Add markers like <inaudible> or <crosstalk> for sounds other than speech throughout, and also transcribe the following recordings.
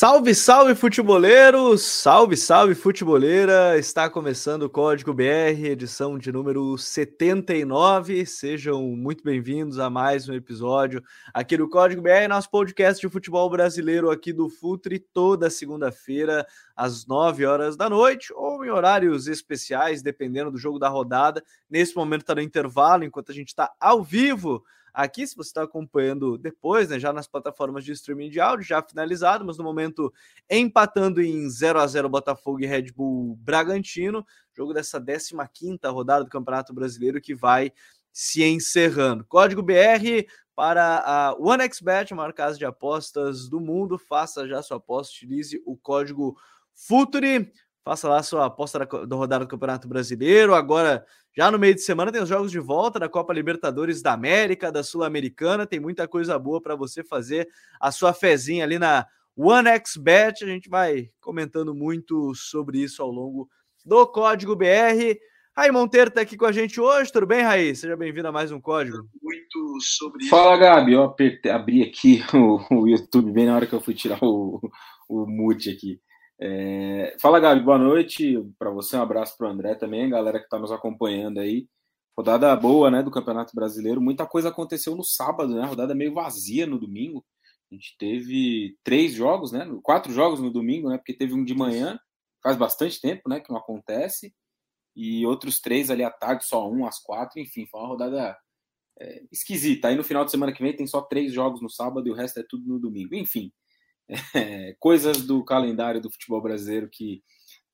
Salve, salve futeboleiros! Salve, salve futeboleira! Está começando o Código BR, edição de número 79. Sejam muito bem-vindos a mais um episódio aqui do Código BR, nosso podcast de futebol brasileiro aqui do Futre, toda segunda-feira, às 9 horas da noite, ou em horários especiais, dependendo do jogo da rodada. Nesse momento está no intervalo, enquanto a gente está ao vivo aqui, se você está acompanhando depois, né, já nas plataformas de streaming de áudio, já finalizado, mas no momento empatando em 0 a 0 Botafogo e Red Bull Bragantino, jogo dessa 15 rodada do Campeonato Brasileiro que vai se encerrando. Código BR para a OneXBet, a maior casa de apostas do mundo. Faça já sua aposta, utilize o código FUTURI. Faça lá sua aposta da, da rodada do Campeonato Brasileiro. Agora, já no meio de semana, tem os jogos de volta da Copa Libertadores da América, da Sul-Americana. Tem muita coisa boa para você fazer a sua fezinha ali na OneXBet. A gente vai comentando muito sobre isso ao longo do Código BR. Raí Monteiro está aqui com a gente hoje. Tudo bem, Raí? Seja bem-vindo a mais um Código. Muito sobre Fala, Gabi. Eu apertei, abri aqui <laughs> o, o, YouTube bem na hora que eu fui tirar o, o mute aqui. É... Fala, Gabi, boa noite para você, um abraço para o André também, galera que está nos acompanhando aí. Rodada boa, né, do Campeonato Brasileiro. Muita coisa aconteceu no sábado, né? Rodada meio vazia no domingo. A gente teve três jogos, né? Quatro jogos no domingo, né? Porque teve um de manhã, faz bastante tempo, né? Que não acontece. E outros três ali à tarde, só um às quatro. Enfim, foi uma rodada é, esquisita. Aí no final de semana que vem tem só três jogos no sábado e o resto é tudo no domingo. Enfim, é, coisas do calendário do futebol brasileiro que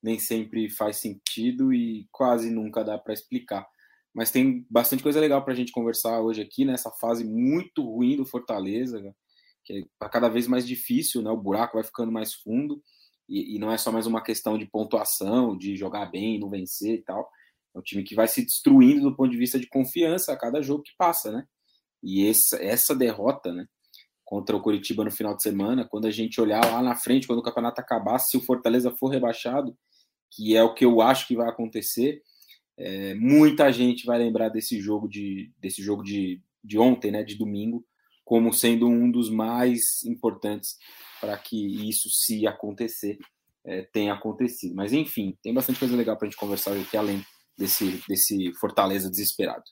nem sempre faz sentido e quase nunca dá para explicar. Mas tem bastante coisa legal para a gente conversar hoje aqui nessa fase muito ruim do Fortaleza, que é cada vez mais difícil, né? O buraco vai ficando mais fundo e, e não é só mais uma questão de pontuação, de jogar bem, não vencer e tal. É um time que vai se destruindo do ponto de vista de confiança a cada jogo que passa, né? E essa, essa derrota, né? Contra o Curitiba no final de semana, quando a gente olhar lá na frente, quando o campeonato acabar, se o Fortaleza for rebaixado, que é o que eu acho que vai acontecer, é, muita gente vai lembrar desse jogo de desse jogo de, de ontem, né, de domingo, como sendo um dos mais importantes para que isso, se acontecer, é, tenha acontecido. Mas enfim, tem bastante coisa legal para a gente conversar aqui além desse desse Fortaleza desesperado.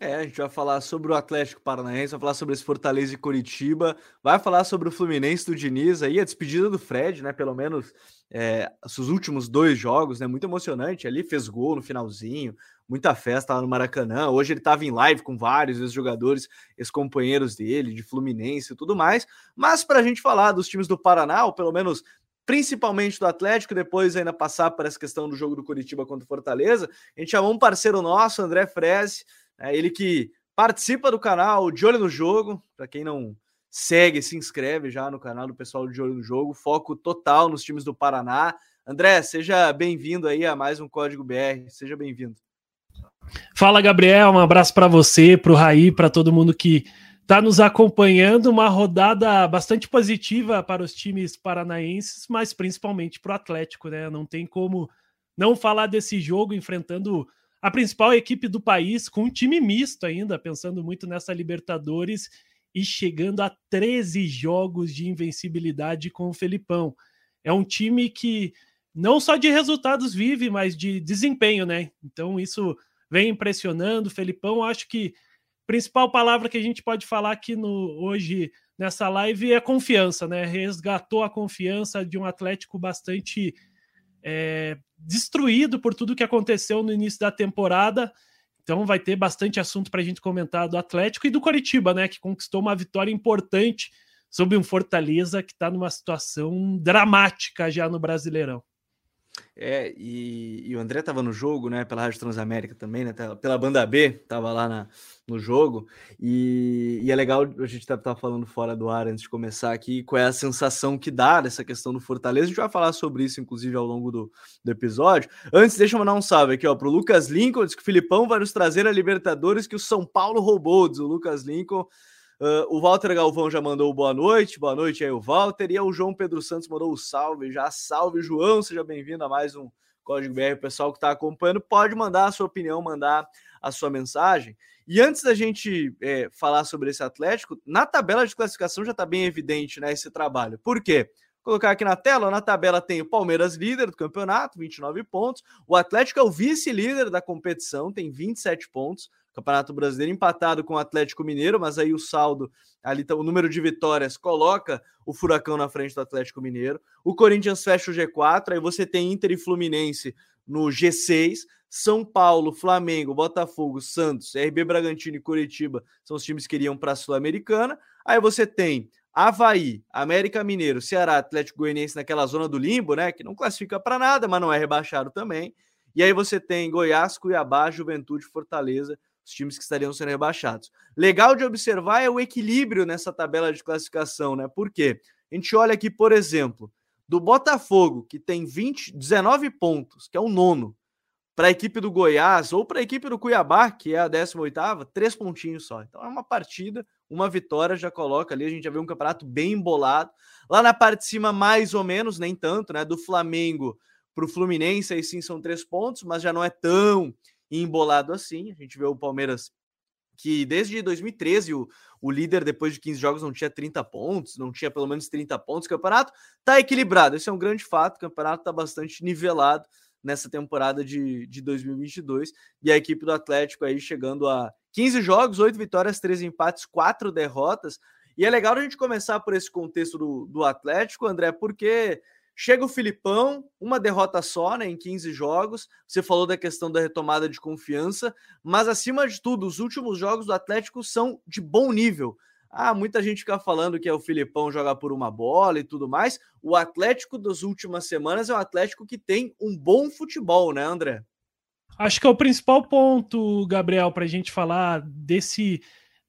É, a gente vai falar sobre o Atlético Paranaense, vai falar sobre esse Fortaleza e Curitiba, vai falar sobre o Fluminense do Diniz aí, a despedida do Fred, né? Pelo menos é, seus últimos dois jogos, né? Muito emocionante. Ali fez gol no finalzinho, muita festa lá no Maracanã. Hoje ele estava em live com vários ex-jogadores, ex-companheiros dele, de Fluminense e tudo mais. Mas para a gente falar dos times do Paraná, ou pelo menos principalmente do Atlético, depois ainda passar por essa questão do jogo do Curitiba contra o Fortaleza, a gente chamou um parceiro nosso, André Freze é ele que participa do canal De Olho no Jogo. Para quem não segue, se inscreve já no canal do pessoal De Olho no Jogo. Foco total nos times do Paraná. André, seja bem-vindo aí a mais um Código BR. Seja bem-vindo. Fala, Gabriel. Um abraço para você, para o Raí, para todo mundo que está nos acompanhando. Uma rodada bastante positiva para os times paranaenses, mas principalmente para o Atlético, né? Não tem como não falar desse jogo enfrentando a principal equipe do país, com um time misto ainda, pensando muito nessa Libertadores e chegando a 13 jogos de invencibilidade com o Felipão. É um time que não só de resultados vive, mas de desempenho, né? Então isso vem impressionando. Felipão, acho que a principal palavra que a gente pode falar aqui no, hoje nessa live é confiança, né? Resgatou a confiança de um Atlético bastante é, destruído por tudo que aconteceu no início da temporada. Então vai ter bastante assunto para a gente comentar do Atlético e do Coritiba, né? Que conquistou uma vitória importante sobre um Fortaleza que está numa situação dramática já no Brasileirão. É, e, e, o André estava no jogo, né? Pela Rádio Transamérica também, né? Pela banda B, estava lá na, no jogo. E, e, é legal a gente tá, tá falando fora do ar antes de começar aqui, qual é a sensação que dá dessa questão do Fortaleza. A gente vai falar sobre isso, inclusive, ao longo do, do episódio. Antes, deixa eu mandar um salve aqui, ó, pro Lucas Lincoln, diz que o Filipão vai nos trazer a Libertadores que o São Paulo roubou, diz o Lucas Lincoln. Uh, o Walter Galvão já mandou boa noite, boa noite aí o Walter, e o João Pedro Santos mandou o salve, já salve João, seja bem-vindo a mais um Código BR, o pessoal que está acompanhando pode mandar a sua opinião, mandar a sua mensagem. E antes da gente é, falar sobre esse Atlético, na tabela de classificação já está bem evidente né, esse trabalho. Por quê? colocar aqui na tela, na tabela tem o Palmeiras líder do campeonato, 29 pontos. O Atlético é o vice-líder da competição, tem 27 pontos. Campeonato Brasileiro empatado com o Atlético Mineiro, mas aí o saldo, ali tá, o número de vitórias coloca o Furacão na frente do Atlético Mineiro. O Corinthians fecha o G4, aí você tem Inter e Fluminense no G6. São Paulo, Flamengo, Botafogo, Santos, RB Bragantino e Curitiba são os times que iriam para a Sul-Americana. Aí você tem Havaí, América Mineiro, Ceará, Atlético Goianiense naquela zona do limbo, né? Que não classifica para nada, mas não é rebaixado também. E aí você tem Goiás, Cuiabá, Juventude, Fortaleza, os times que estariam sendo rebaixados. Legal de observar é o equilíbrio nessa tabela de classificação, né? Por quê? A gente olha aqui, por exemplo, do Botafogo, que tem 20, 19 pontos, que é o nono, para a equipe do Goiás ou para a equipe do Cuiabá, que é a 18ª, três pontinhos só. Então é uma partida, uma vitória já coloca ali, a gente já vê um campeonato bem embolado. Lá na parte de cima, mais ou menos, nem tanto, né? Do Flamengo para o Fluminense, aí sim são três pontos, mas já não é tão embolado assim. A gente vê o Palmeiras que desde 2013 o, o líder depois de 15 jogos não tinha 30 pontos, não tinha pelo menos 30 pontos. O campeonato está equilibrado, esse é um grande fato. O campeonato está bastante nivelado nessa temporada de, de 2022 e a equipe do Atlético aí chegando a 15 jogos, 8 vitórias, 3 empates, 4 derrotas. E é legal a gente começar por esse contexto do, do Atlético, André, porque Chega o Filipão, uma derrota só né, em 15 jogos. Você falou da questão da retomada de confiança, mas acima de tudo, os últimos jogos do Atlético são de bom nível. Ah, muita gente fica falando que é o Filipão jogar por uma bola e tudo mais. O Atlético das últimas semanas é um Atlético que tem um bom futebol, né, André? Acho que é o principal ponto, Gabriel, para a gente falar desse,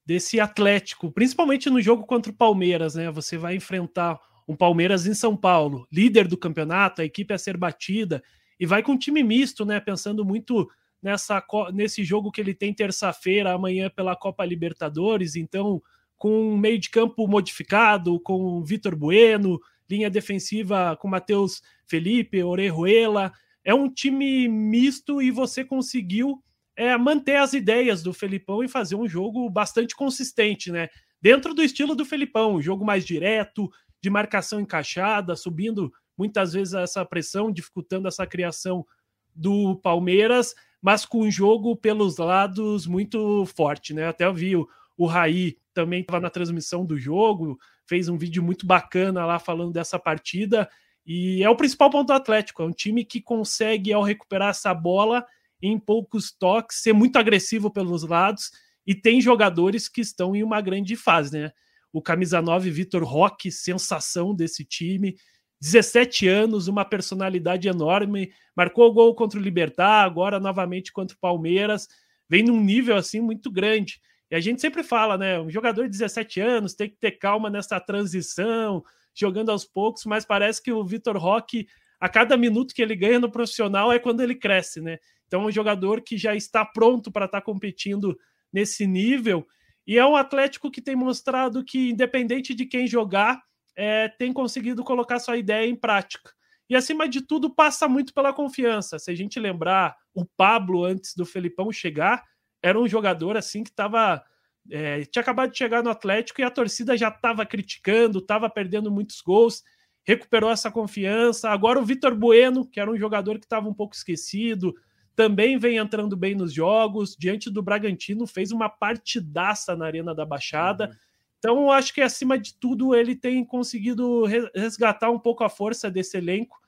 desse Atlético, principalmente no jogo contra o Palmeiras, né? Você vai enfrentar um Palmeiras em São Paulo, líder do campeonato, a equipe a ser batida, e vai com um time misto, né? Pensando muito nessa, nesse jogo que ele tem terça-feira, amanhã pela Copa Libertadores, então com um meio de campo modificado, com Vitor Bueno, linha defensiva com Matheus Felipe, Orejuela. É um time misto e você conseguiu é, manter as ideias do Felipão e fazer um jogo bastante consistente, né? Dentro do estilo do Felipão, um jogo mais direto, de marcação encaixada, subindo muitas vezes essa pressão, dificultando essa criação do Palmeiras, mas com um jogo pelos lados muito forte, né? Até eu vi o, o Raí também estava na transmissão do jogo, fez um vídeo muito bacana lá falando dessa partida. E é o principal ponto do Atlético, é um time que consegue, ao recuperar essa bola em poucos toques, ser muito agressivo pelos lados e tem jogadores que estão em uma grande fase, né? O camisa 9 Vitor Roque, sensação desse time. 17 anos, uma personalidade enorme, marcou o gol contra o Libertar, agora novamente contra o Palmeiras, vem num nível assim muito grande. E a gente sempre fala, né? Um jogador de 17 anos tem que ter calma nessa transição, jogando aos poucos, mas parece que o Vitor Roque, a cada minuto que ele ganha no profissional é quando ele cresce, né? Então, é um jogador que já está pronto para estar competindo nesse nível e é um Atlético que tem mostrado que, independente de quem jogar, é, tem conseguido colocar sua ideia em prática. E, acima de tudo, passa muito pela confiança. Se a gente lembrar, o Pablo, antes do Felipão chegar, era um jogador assim que estava. É, tinha acabado de chegar no Atlético e a torcida já estava criticando, estava perdendo muitos gols, recuperou essa confiança. Agora o Vitor Bueno, que era um jogador que estava um pouco esquecido, também vem entrando bem nos jogos, diante do Bragantino, fez uma partidaça na Arena da Baixada. Uhum. Então, acho que acima de tudo ele tem conseguido resgatar um pouco a força desse elenco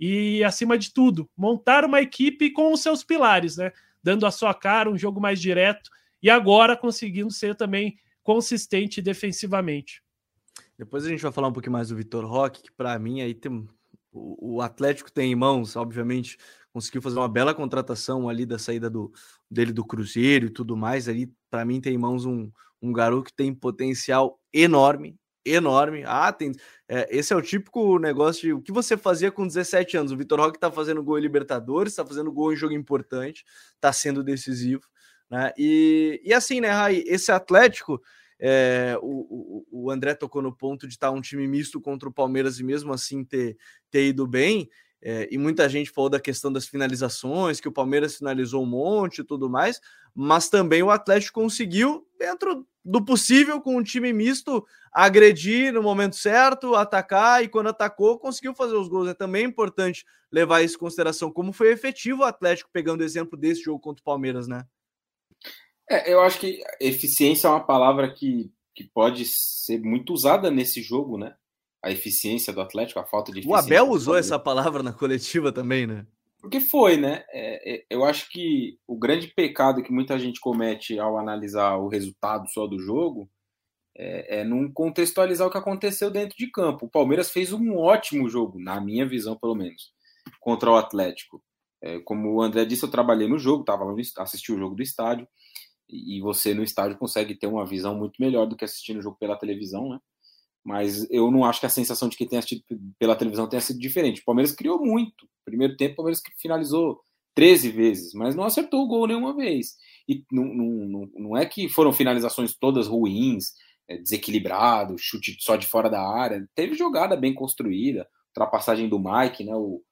e, acima de tudo, montar uma equipe com os seus pilares, né? Dando a sua cara, um jogo mais direto e agora conseguindo ser também consistente defensivamente. Depois a gente vai falar um pouquinho mais do Vitor Roque, que para mim aí tem o Atlético tem em mãos, obviamente, conseguiu fazer uma bela contratação ali da saída do, dele do Cruzeiro e tudo mais. Ali, para mim, tem em mãos um, um garoto que tem potencial enorme, enorme. Ah, tem. É, esse é o típico negócio de o que você fazia com 17 anos. O Vitor Roque está fazendo gol em Libertadores, está fazendo gol em jogo importante, está sendo decisivo. Né? E, e assim, né, Rai, esse Atlético. É, o, o, o André tocou no ponto de estar tá um time misto contra o Palmeiras e mesmo assim ter, ter ido bem. É, e muita gente falou da questão das finalizações, que o Palmeiras finalizou um monte e tudo mais, mas também o Atlético conseguiu, dentro do possível, com um time misto, agredir no momento certo, atacar e quando atacou, conseguiu fazer os gols. É também importante levar isso em consideração, como foi efetivo o Atlético, pegando o exemplo desse jogo contra o Palmeiras, né? É, eu acho que eficiência é uma palavra que, que pode ser muito usada nesse jogo, né? A eficiência do Atlético, a falta de eficiência. O Abel usou essa palavra na coletiva também, né? Porque foi, né? É, é, eu acho que o grande pecado que muita gente comete ao analisar o resultado só do jogo é, é não contextualizar o que aconteceu dentro de campo. O Palmeiras fez um ótimo jogo, na minha visão, pelo menos, contra o Atlético. É, como o André disse, eu trabalhei no jogo, tava lá no, assisti o jogo do estádio, e você no estádio consegue ter uma visão muito melhor do que assistindo o jogo pela televisão, né? Mas eu não acho que a sensação de quem tem assistido pela televisão tenha sido diferente. O Palmeiras criou muito. Primeiro tempo, o Palmeiras finalizou 13 vezes, mas não acertou o gol nenhuma vez. E não, não, não é que foram finalizações todas ruins, é, desequilibrado, chute só de fora da área. Teve jogada bem construída, ultrapassagem do Mike, né? O,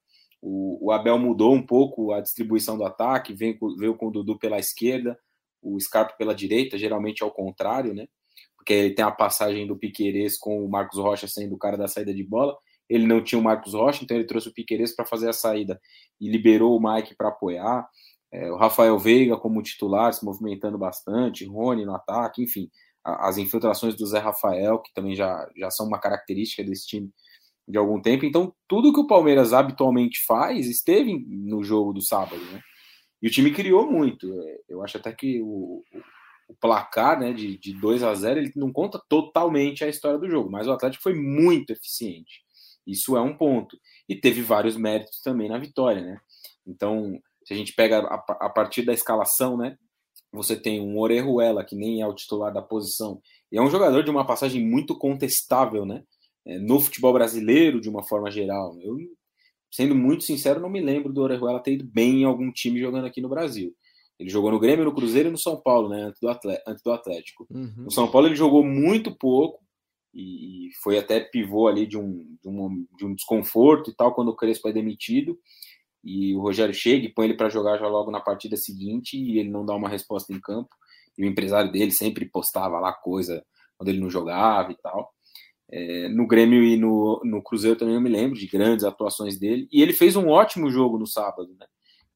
o, o Abel mudou um pouco a distribuição do ataque, veio, veio com o Dudu pela esquerda, o Scarpa pela direita, geralmente ao contrário, né? Porque ele tem a passagem do Piqueires com o Marcos Rocha sendo o cara da saída de bola. Ele não tinha o Marcos Rocha, então ele trouxe o Piqueires para fazer a saída e liberou o Mike para apoiar. É, o Rafael Veiga como titular, se movimentando bastante, Rony no ataque, enfim, a, as infiltrações do Zé Rafael, que também já, já são uma característica desse time de algum tempo. Então, tudo que o Palmeiras habitualmente faz esteve no jogo do sábado, né? E o time criou muito. É, eu acho até que o, o placar né, de, de 2 a 0 ele não conta totalmente a história do jogo, mas o Atlético foi muito eficiente. Isso é um ponto. E teve vários méritos também na vitória, né? Então, se a gente pega a, a partir da escalação, né? Você tem um Orejuela, que nem é o titular da posição, e é um jogador de uma passagem muito contestável, né? É, no futebol brasileiro, de uma forma geral. Eu, sendo muito sincero, não me lembro do Orejuela ter ido bem em algum time jogando aqui no Brasil. Ele jogou no Grêmio, no Cruzeiro e no São Paulo, né? Antes do, Atlético. Uhum. No São Paulo ele jogou muito pouco e foi até pivô ali de um, de um, de um desconforto e tal quando o Crespo é demitido. E o Rogério chega e põe ele para jogar já logo na partida seguinte e ele não dá uma resposta em campo. E o empresário dele sempre postava lá coisa quando ele não jogava e tal. É, no Grêmio e no, no Cruzeiro também eu me lembro de grandes atuações dele. E ele fez um ótimo jogo no sábado, né?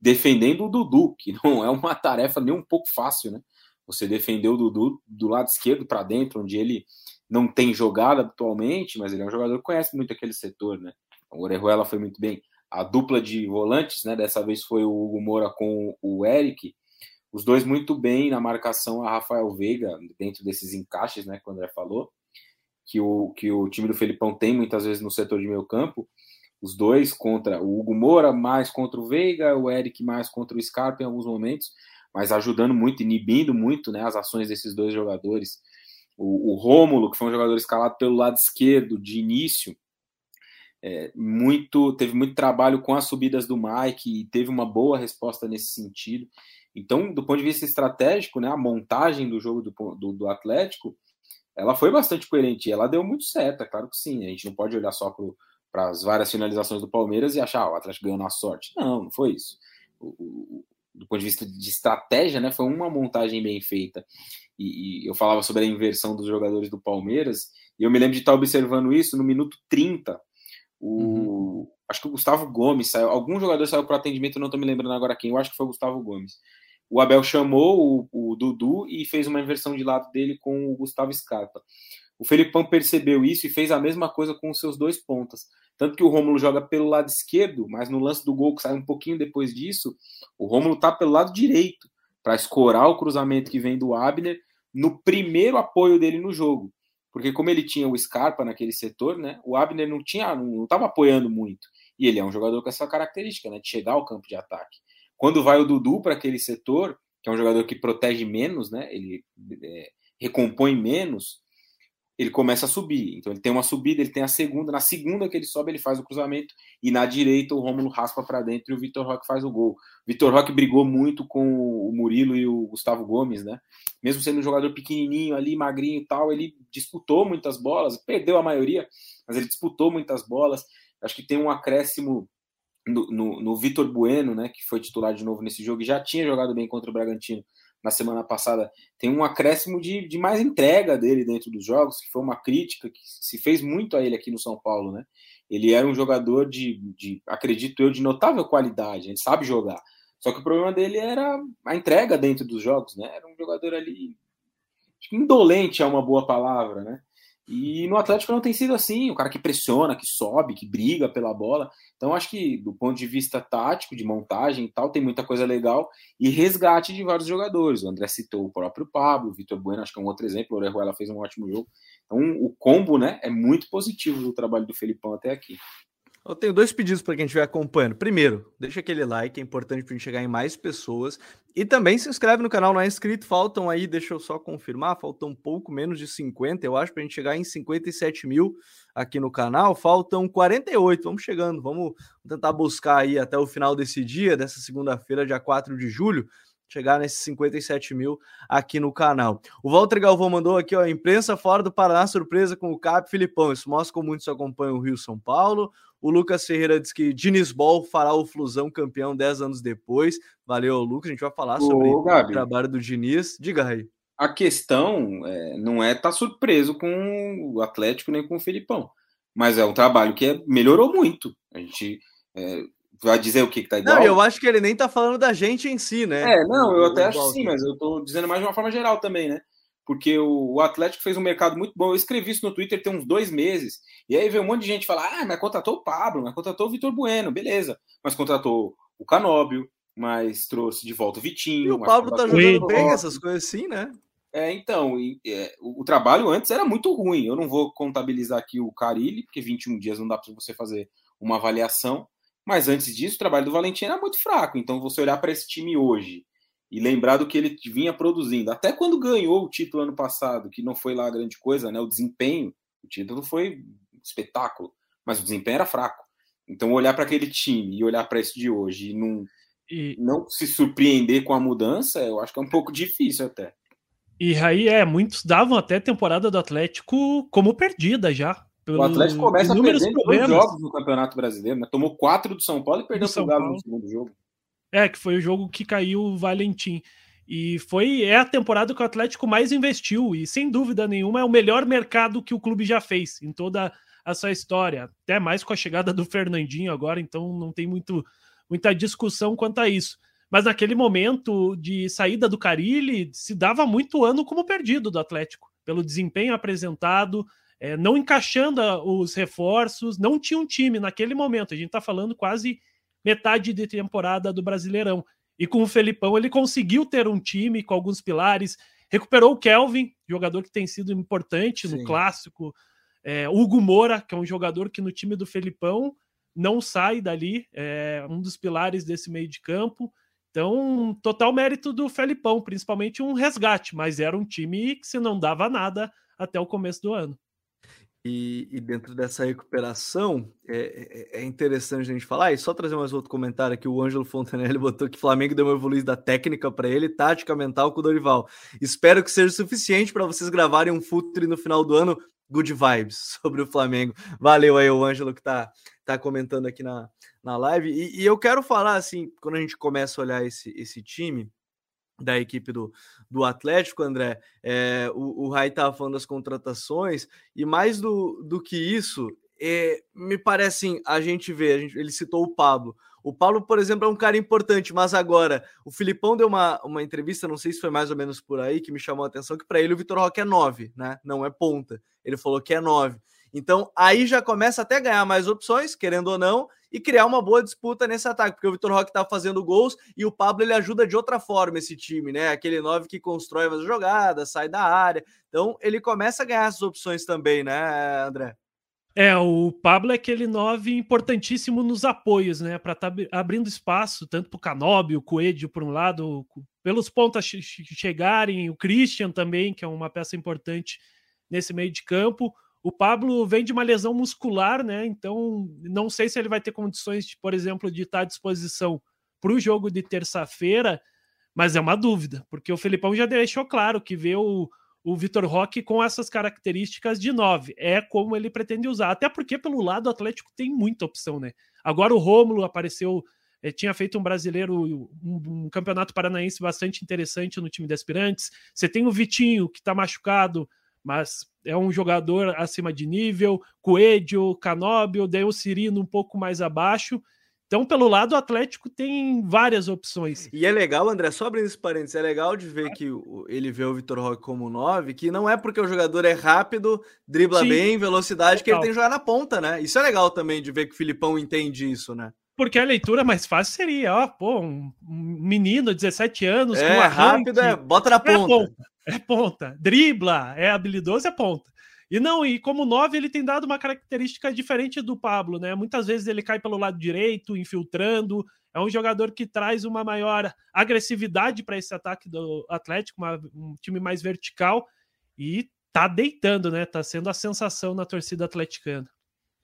Defendendo o Dudu, que <laughs> não é uma tarefa nem um pouco fácil, né? Você defender o Dudu do lado esquerdo para dentro, onde ele não tem jogado atualmente, mas ele é um jogador que conhece muito aquele setor, né? O Orejuela foi muito bem. A dupla de volantes, né? Dessa vez foi o Hugo Moura com o Eric. Os dois muito bem na marcação a Rafael Veiga, dentro desses encaixes, né? Que o André falou. Que o, que o time do Felipão tem muitas vezes no setor de meio campo os dois contra o Hugo Moura, mais contra o Veiga, o Eric mais contra o Scarpa em alguns momentos, mas ajudando muito, inibindo muito né, as ações desses dois jogadores. O, o Rômulo, que foi um jogador escalado pelo lado esquerdo de início, é, muito teve muito trabalho com as subidas do Mike e teve uma boa resposta nesse sentido. Então, do ponto de vista estratégico, né, a montagem do jogo do, do, do Atlético, ela foi bastante coerente. Ela deu muito certo, é claro que sim. A gente não pode olhar só para para as várias finalizações do Palmeiras e achar ah, o Atlético ganhou na sorte. Não, não foi isso. O, o, do ponto de vista de estratégia, né, foi uma montagem bem feita. E, e, eu falava sobre a inversão dos jogadores do Palmeiras, e eu me lembro de estar observando isso no minuto 30. O, uhum. Acho que o Gustavo Gomes saiu, algum jogador saiu para atendimento, não estou me lembrando agora quem, eu acho que foi o Gustavo Gomes. O Abel chamou o, o Dudu e fez uma inversão de lado dele com o Gustavo Scarpa. O Felipão percebeu isso e fez a mesma coisa com os seus dois pontas. Tanto que o Rômulo joga pelo lado esquerdo, mas no lance do gol que sai um pouquinho depois disso, o Rômulo tá pelo lado direito para escorar o cruzamento que vem do Abner no primeiro apoio dele no jogo. Porque como ele tinha o Scarpa naquele setor, né, o Abner não tinha, não estava apoiando muito. E ele é um jogador com essa característica, né, de chegar ao campo de ataque. Quando vai o Dudu para aquele setor, que é um jogador que protege menos, né, ele é, recompõe menos, ele começa a subir. Então ele tem uma subida, ele tem a segunda. Na segunda que ele sobe, ele faz o cruzamento. E na direita o Rômulo raspa para dentro e o Vitor Roque faz o gol. Vitor Roque brigou muito com o Murilo e o Gustavo Gomes, né? Mesmo sendo um jogador pequenininho ali, magrinho e tal, ele disputou muitas bolas, perdeu a maioria, mas ele disputou muitas bolas. Acho que tem um acréscimo no, no, no Vitor Bueno, né, que foi titular de novo nesse jogo e já tinha jogado bem contra o Bragantino na semana passada, tem um acréscimo de, de mais entrega dele dentro dos jogos, que foi uma crítica que se fez muito a ele aqui no São Paulo, né? Ele era um jogador de, de acredito eu, de notável qualidade, ele sabe jogar. Só que o problema dele era a entrega dentro dos jogos, né? Era um jogador ali. Indolente é uma boa palavra, né? E no Atlético não tem sido assim, o cara que pressiona, que sobe, que briga pela bola. Então acho que do ponto de vista tático, de montagem e tal, tem muita coisa legal e resgate de vários jogadores. O André citou o próprio Pablo, o Vitor Bueno, acho que é um outro exemplo, o Orejuela fez um ótimo jogo. Então o combo, né, é muito positivo do trabalho do Felipão até aqui. Eu tenho dois pedidos para quem estiver acompanhando. Primeiro, deixa aquele like, é importante para a gente chegar em mais pessoas. E também se inscreve no canal, não é inscrito. Faltam aí, deixa eu só confirmar, faltam um pouco menos de 50, eu acho, para a gente chegar em 57 mil aqui no canal. Faltam 48, vamos chegando. Vamos tentar buscar aí até o final desse dia, dessa segunda-feira, dia 4 de julho chegar nesses 57 mil aqui no canal. O Walter Galvão mandou aqui, ó, imprensa fora do Paraná, surpresa com o Cap Filipão. Isso mostra como muitos acompanham o Rio São Paulo. O Lucas Ferreira diz que Diniz Ball fará o Flusão campeão 10 anos depois. Valeu, Lucas. A gente vai falar sobre Ô, o trabalho do Diniz. Diga aí. A questão é, não é estar tá surpreso com o Atlético nem com o Filipão, mas é um trabalho que é, melhorou muito. A gente é, vai dizer o que, que tá igual. Não, eu acho que ele nem tá falando da gente em si, né? É, não, eu até acho sim, mas eu tô dizendo mais de uma forma geral também, né? porque o Atlético fez um mercado muito bom. Eu escrevi isso no Twitter tem uns dois meses. E aí veio um monte de gente falar: ah, mas contratou o Pablo, mas contratou o Vitor Bueno, beleza. Mas contratou o Canóbio, mas trouxe de volta o Vitinho. E o Pablo tá jogando bem essas coisas assim, né? É, então, é, o, o, trabalho antes era muito ruim. Eu não vou contabilizar aqui o Carilli, porque 21 dias não dá para você fazer uma avaliação. Mas antes disso, o trabalho do Valentim era muito fraco. Então, você olhar para esse time hoje e lembrar do que ele vinha produzindo. Até quando ganhou o título ano passado, que não foi lá grande coisa, né? O desempenho, o título foi espetáculo, mas o desempenho era fraco. Então olhar para aquele time e olhar para esse de hoje e não, e não se surpreender com a mudança, eu acho que é um pouco difícil até. E aí é, muitos davam até a temporada do Atlético como perdida já. O Atlético começa perdendo dois jogos no Campeonato Brasileiro, né? Tomou quatro do São Paulo e perdeu o Galo no segundo jogo. É, que foi o jogo que caiu o Valentim. E foi é a temporada que o Atlético mais investiu e sem dúvida nenhuma é o melhor mercado que o clube já fez em toda a sua história, até mais com a chegada do Fernandinho agora, então não tem muito muita discussão quanto a isso. Mas naquele momento de saída do Carilli, se dava muito ano como perdido do Atlético, pelo desempenho apresentado, é, não encaixando os reforços, não tinha um time naquele momento. A gente está falando quase metade de temporada do Brasileirão. E com o Felipão ele conseguiu ter um time com alguns pilares, recuperou o Kelvin, jogador que tem sido importante Sim. no clássico, é, Hugo Moura, que é um jogador que no time do Felipão não sai dali, é um dos pilares desse meio de campo. Então, total mérito do Felipão, principalmente um resgate, mas era um time que se não dava nada até o começo do ano. E, e, dentro dessa recuperação, é, é, é, interessante a gente falar. E só trazer mais outro comentário aqui: o Ângelo Fontanelli <laughs> botou que o Flamengo deu uma evoluída da técnica para ele, tática mental com o Dorival. Espero que seja suficiente para vocês gravarem um futre no final do ano. Good vibes <laughs> sobre o Flamengo. Valeu aí, o Ângelo, que tá, tá comentando aqui na, na live. E, e eu quero falar assim: quando a gente começa a olhar esse, esse time da equipe do, do Atlético, André. É, o, o Rai estava falando das contratações, e mais do, do que isso, é, me parece assim, a gente vê, a gente, ele citou o Pablo. O Pablo, por exemplo, é um cara importante, mas agora o Filipão deu uma, uma entrevista, não sei se foi mais ou menos por aí, que me chamou a atenção, que para ele o Vitor Roque é 9, né? Não é ponta. Ele falou que é 9. Então aí já começa até a ganhar mais opções, querendo ou não, e criar uma boa disputa nesse ataque, porque o Vitor Roque tá fazendo gols e o Pablo ele ajuda de outra forma esse time, né? Aquele 9 que constrói mais jogadas, sai da área. Então ele começa a ganhar essas opções também, né, André? É, o Pablo é aquele 9 importantíssimo nos apoios, né? Para estar tá abrindo espaço tanto para o Canóbio, o Coelho por um lado, pelos pontos chegarem, o Christian também, que é uma peça importante nesse meio de campo. O Pablo vem de uma lesão muscular, né? Então, não sei se ele vai ter condições, de, por exemplo, de estar à disposição para o jogo de terça-feira, mas é uma dúvida, porque o Felipão já deixou claro que vê o, o Vitor Roque com essas características de 9. É como ele pretende usar. Até porque pelo lado o Atlético tem muita opção, né? Agora o Rômulo apareceu, é, tinha feito um brasileiro, um, um, campeonato paranaense bastante interessante no time de aspirantes. Você tem o Vitinho, que está machucado, mas é um jogador acima de nível. Coelho, Canóbio, daí o Cirino um pouco mais abaixo. Então, pelo lado, o Atlético tem várias opções. E é legal, André, só abrindo esse parênteses, é legal de ver que ele vê o Vitor Roque como 9, que não é porque o jogador é rápido, dribla Sim. bem, velocidade, Total. que ele tem que jogar na ponta, né? Isso é legal também de ver que o Filipão entende isso, né? Porque a leitura mais fácil seria, ó, pô, um menino, 17 anos, é, com rápido, é, bota na ponta. É ponta, é ponta. Dribla, é habilidoso, é ponta. E não, e como 9 ele tem dado uma característica diferente do Pablo, né? Muitas vezes ele cai pelo lado direito, infiltrando. É um jogador que traz uma maior agressividade para esse ataque do Atlético, uma, um time mais vertical e tá deitando, né? Tá sendo a sensação na torcida atleticana.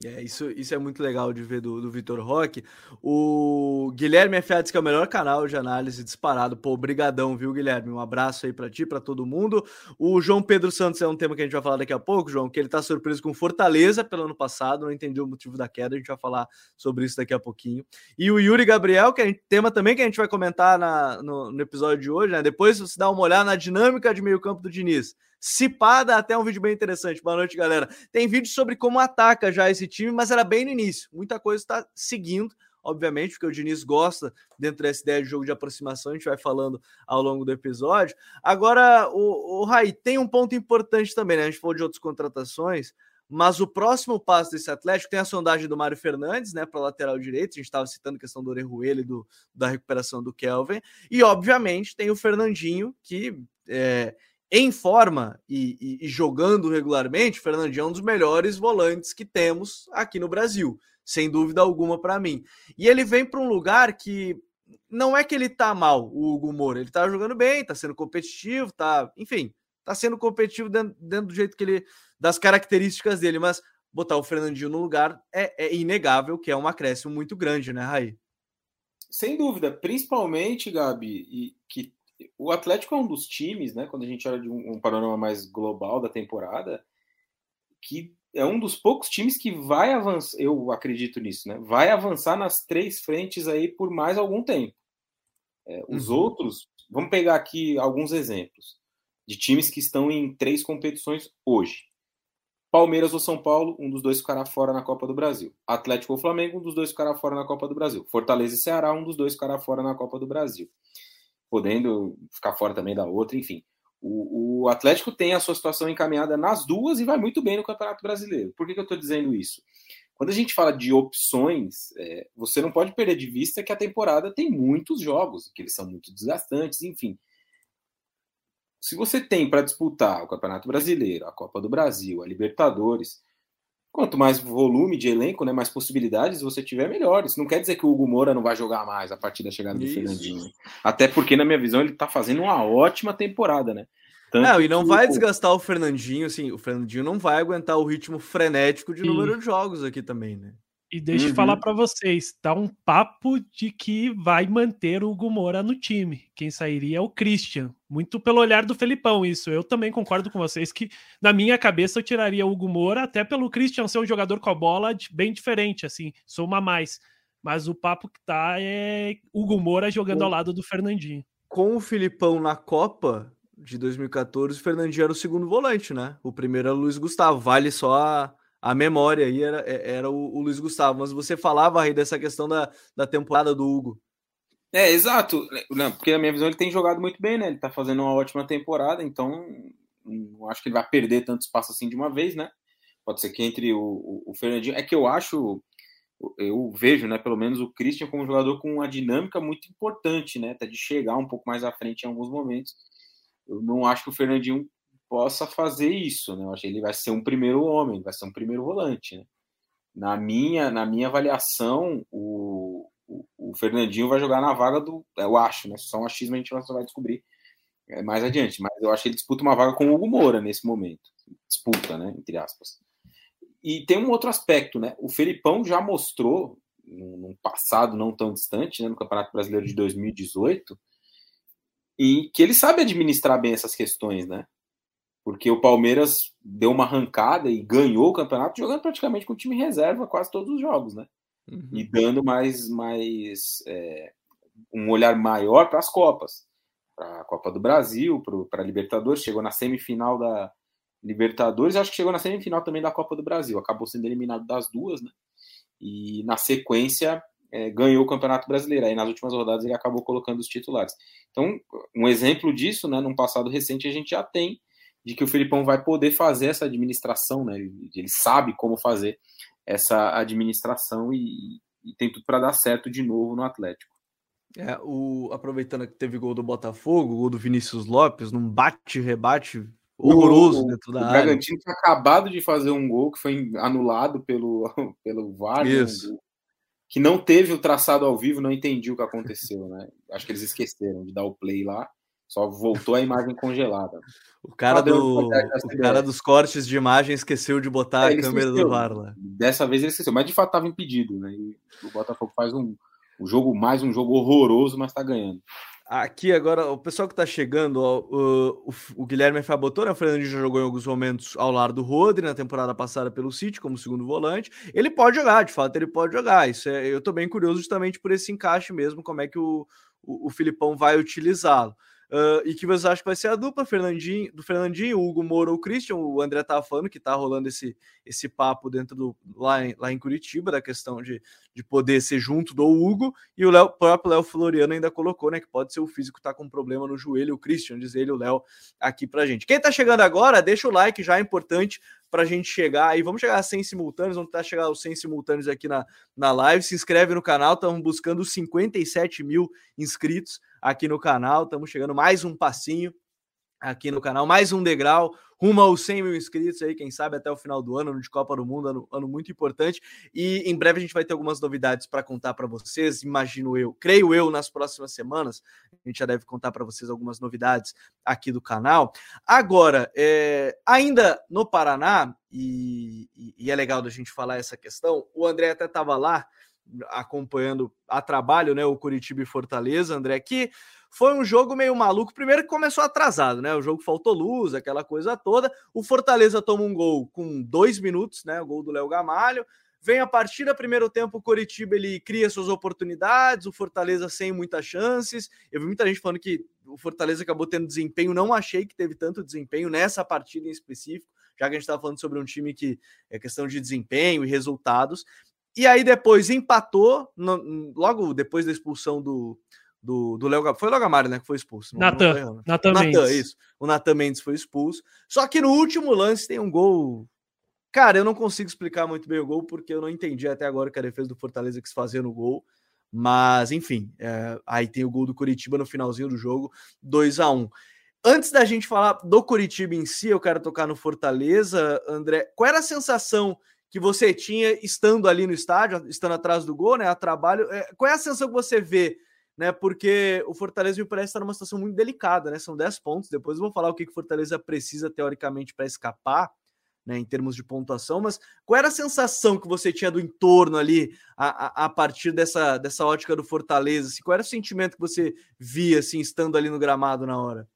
É, isso, isso é muito legal de ver do, do Vitor Roque. O Guilherme diz que é o melhor canal de análise disparado. Pô, brigadão, viu, Guilherme? Um abraço aí para ti, para todo mundo. O João Pedro Santos é um tema que a gente vai falar daqui a pouco, João, que ele tá surpreso com Fortaleza pelo ano passado, não entendeu o motivo da queda, a gente vai falar sobre isso daqui a pouquinho. E o Yuri Gabriel, que é um tema também que a gente vai comentar na, no, no episódio de hoje, né? Depois você dá uma olhada na dinâmica de meio campo do Diniz. Cipada, até um vídeo bem interessante. Boa noite, galera. Tem vídeo sobre como ataca já esse time, mas era bem no início. Muita coisa está seguindo, obviamente, porque o Diniz gosta dentro dessa ideia de jogo de aproximação. A gente vai falando ao longo do episódio. Agora, o, o Raí, tem um ponto importante também, né? A gente falou de outras contratações, mas o próximo passo desse Atlético tem a sondagem do Mário Fernandes, né, para lateral direito. A gente estava citando a questão do Orejuela e do, da recuperação do Kelvin. E, obviamente, tem o Fernandinho, que é, em forma e, e, e, jogando regularmente, Fernandinho é um dos melhores volantes que temos aqui no Brasil, sem dúvida alguma para mim. E ele vem para um lugar que não é que ele tá mal, o Hugo Moura, ele tá jogando bem, tá sendo competitivo, tá, enfim, tá sendo competitivo dentro, dentro do jeito que ele das características dele, mas botar o Fernandinho no lugar é, é inegável que é um acréscimo muito grande, né, Raí? Sem dúvida, principalmente, Gabi, e que o Atlético é um dos times, né, quando a gente olha de um, um, panorama mais global da temporada, que é um dos poucos times que vai avançar, eu acredito nisso, né, vai avançar nas três frentes aí por mais algum tempo. É, os uhum. outros, vamos pegar aqui alguns exemplos de times que estão em três competições hoje. Palmeiras ou São Paulo, um dos dois ficará fora na Copa do Brasil. Atlético ou Flamengo, um dos dois ficará fora na Copa do Brasil. Fortaleza e Ceará, um dos dois ficará fora na Copa do Brasil podendo ficar fora também da outra, enfim. O, o, Atlético tem a sua situação encaminhada nas duas e vai muito bem no Campeonato Brasileiro. Por que, que eu estou dizendo isso? Quando a gente fala de opções, é, você não pode perder de vista que a temporada tem muitos jogos, que eles são muito desgastantes, enfim. Se você tem para disputar o Campeonato Brasileiro, a Copa do Brasil, a Libertadores, Quanto mais volume de elenco, né, mais possibilidades você tiver, melhor. Isso não quer dizer que o Hugo Moura não vai jogar mais a partir da chegada do. Fernandinho. Até porque, na minha visão, ele está fazendo uma ótima temporada, né? Tanto não, e não vai desgastar o Fernandinho, assim, o Fernandinho não vai aguentar o ritmo frenético de número de jogos aqui também, né? E deixa uhum. eu falar para vocês, tá um papo de que vai manter o Hugo Moura no time. Quem sairia é o Christian. Muito pelo olhar do Felipão, isso. Eu também concordo com vocês que, na minha cabeça, eu tiraria o Hugo Moura, até pelo Christian ser um jogador com a bola bem diferente, assim, soma mais. Mas o papo que tá é Hugo Moura jogando com, ao lado do Fernandinho. Com o Filipão na Copa de 2014, o Fernandinho era o segundo volante, né? O primeiro era o Luiz Gustavo. Vale só a a memória aí era, é, era o, o, Luiz Gustavo. Mas você falava aí dessa questão da, da temporada do Hugo. É, exato. Não, porque na minha visão ele tem jogado muito bem, né? Ele tá fazendo uma ótima temporada, então não acho que ele vai perder tanto espaço assim de uma vez, né? Pode ser que entre o, o, o Fernandinho. É que eu acho, eu vejo, né, pelo menos o Christian como jogador com uma dinâmica muito importante, né? Até de chegar um pouco mais à frente em alguns momentos. Eu não acho que o Fernandinho possa fazer isso, né? Eu acho que ele vai ser um primeiro homem, vai ser um primeiro volante, né? Na minha, na minha avaliação, o, o, o, Fernandinho vai jogar na vaga do. Eu acho, né? Só um achismo a gente só vai descobrir é, mais adiante. Mas eu acho que ele disputa uma vaga com o Hugo Moura nesse momento. Disputa, né? Entre aspas. E tem um outro aspecto, né? O Felipão já mostrou, num passado não tão distante, né? no Campeonato Brasileiro de 2018, e que ele sabe administrar bem essas questões, né? Porque o Palmeiras deu uma arrancada e ganhou o campeonato jogando praticamente com o time reserva quase todos os jogos, né? uhum. e dando mais, mais é, um olhar maior para as Copas, para a Copa do Brasil, para a Libertadores, chegou na semifinal da Libertadores, acho que chegou na semifinal também da Copa do Brasil, acabou sendo eliminado das duas, né? E na sequência é, ganhou o Campeonato Brasileiro. Aí nas últimas rodadas ele acabou colocando os titulares. Então, um exemplo disso, né, num passado recente, a gente já tem de que o Filipão vai poder fazer essa administração, né? Ele, ele sabe como fazer essa administração e, e tem tudo para dar certo de novo no Atlético. É, o, aproveitando que teve gol do Botafogo, gol do Vinícius Lopes, num bate-rebate horroroso o, dentro da o área. O Bragantino tinha acabado de fazer um gol que foi anulado pelo, <laughs> pelo VAR. Né? Isso que não teve o traçado ao vivo, não entendi o que aconteceu, né? Acho que eles esqueceram de dar o play lá, só voltou a imagem congelada. O cara, do, o cara dos cortes de imagem esqueceu de botar é, a câmera esqueceu. do VAR lá. Dessa vez ele esqueceu, mas de fato estava impedido, né? E o Botafogo faz um, um jogo mais um jogo horroroso, mas está ganhando. Aqui agora, o pessoal que está chegando, ó, o, o, o, Guilherme Fabotou, né? O Fernandinho já jogou em alguns momentos ao lado do Rodri na temporada passada pelo City, como segundo volante. Ele pode jogar, de fato, ele pode jogar. Isso é, eu estou bem curioso justamente por esse encaixe mesmo, como é que o, o, o Filipão vai utilizá-lo. Uh, e que você acha que vai ser a dupla Fernandinho, do Fernandinho, Hugo Moura ou Christian? O André tá falando que tá rolando esse, esse papo dentro do lá em, lá em Curitiba, da questão de, de poder ser junto do Hugo, e o Léo, próprio Léo Floriano ainda colocou, né? Que pode ser o físico tá com problema no joelho, o Christian, diz ele, o Léo, aqui pra gente. Quem tá chegando agora, deixa o like, já é importante para a gente chegar aí. Vamos chegar a 100 simultâneos, vamos tentar chegar aos 100 simultâneos aqui na, na live. Se inscreve no canal, estamos buscando 57 mil inscritos aqui no canal. Estamos chegando mais um passinho aqui no canal, mais um degrau rumo aos 100 mil inscritos aí, quem sabe até o final do ano, ano de Copa do Mundo, ano, ano muito importante. E em breve a gente vai ter algumas novidades para contar para vocês, imagino eu, creio eu, nas próximas semanas. A gente já deve contar para vocês algumas novidades aqui do canal. Agora, é, ainda no Paraná, e, e, e é legal da gente falar essa questão, o André até estava lá acompanhando a trabalho, né? O Curitiba e Fortaleza, André, que foi um jogo meio maluco. Primeiro que começou atrasado, né? O jogo faltou luz, aquela coisa toda. O Fortaleza toma um gol com dois minutos, né? O gol do Léo Gamalho. Vem a partir do primeiro tempo, o Coritiba ele cria suas oportunidades, o Fortaleza sem muitas chances. Eu vi muita gente falando que o Fortaleza acabou tendo desempenho, não achei que teve tanto desempenho nessa partida em específico, já que a gente estava falando sobre um time que é questão de desempenho e resultados. E aí depois empatou, no, logo depois da expulsão do, do, do Léo Foi o Léo Gamalho, né, que foi expulso. Natan, Natan Mendes. isso. O Natan Mendes foi expulso. Só que no último lance tem um gol... Cara, eu não consigo explicar muito bem o gol, porque eu não entendi até agora que a defesa do Fortaleza quis fazer no gol. Mas, enfim, é, aí tem o gol do Curitiba no finalzinho do jogo, 2 a 1 Antes da gente falar do Curitiba em si, eu quero tocar no Fortaleza, André. Qual era a sensação que você tinha estando ali no estádio, estando atrás do gol, né? A trabalho. É, qual é a sensação que você vê, né? Porque o Fortaleza me parece estar numa situação muito delicada, né? São 10 pontos. Depois eu vou falar o que o Fortaleza precisa, teoricamente, para escapar. Né, em termos de pontuação, mas qual era a sensação que você tinha do entorno ali a, a, a partir dessa, dessa ótica do Fortaleza? Assim, qual era o sentimento que você via assim, estando ali no gramado na hora?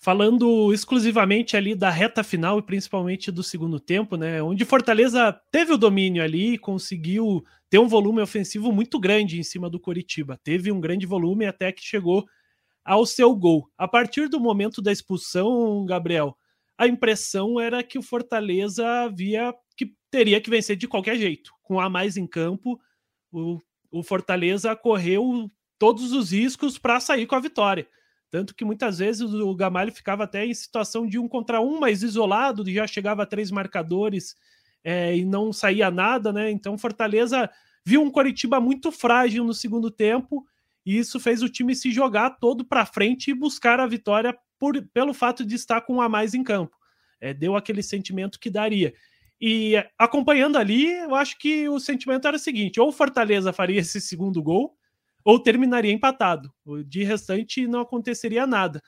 Falando exclusivamente ali da reta final e principalmente do segundo tempo, né? Onde Fortaleza teve o domínio ali e conseguiu ter um volume ofensivo muito grande em cima do Coritiba. Teve um grande volume até que chegou ao seu gol. A partir do momento da expulsão, Gabriel, a impressão era que o Fortaleza via que teria que vencer de qualquer jeito. Com a mais em campo, o, o Fortaleza correu todos os riscos para sair com a vitória. Tanto que muitas vezes o Gamalho ficava até em situação de um contra um, mais isolado, já chegava a três marcadores é, e não saía nada, né? Então Fortaleza viu um Coritiba muito frágil no segundo tempo e isso fez o time se jogar todo para frente e buscar a vitória por, pelo fato de estar com um a mais em campo. É, deu aquele sentimento que daria. E acompanhando ali, eu acho que o sentimento era o seguinte: ou Fortaleza faria esse segundo gol, ou terminaria empatado. De restante não aconteceria nada.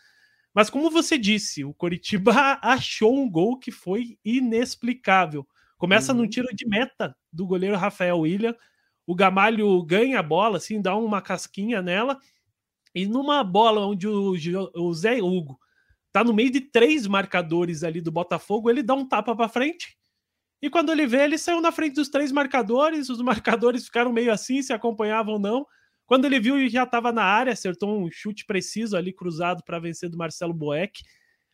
Mas como você disse, o Coritiba <laughs> achou um gol que foi inexplicável. Começa uhum. num tiro de meta do goleiro Rafael William. O Gamalho ganha a bola, assim, dá uma casquinha nela. E numa bola onde o, o Zé Hugo tá no meio de três marcadores ali do Botafogo, ele dá um tapa para frente E quando ele vê, ele saiu na frente dos três marcadores, os marcadores ficaram meio assim, se acompanhavam ou não. Quando ele viu, já estava na área, acertou um chute preciso ali, cruzado para vencer do Marcelo Boeck.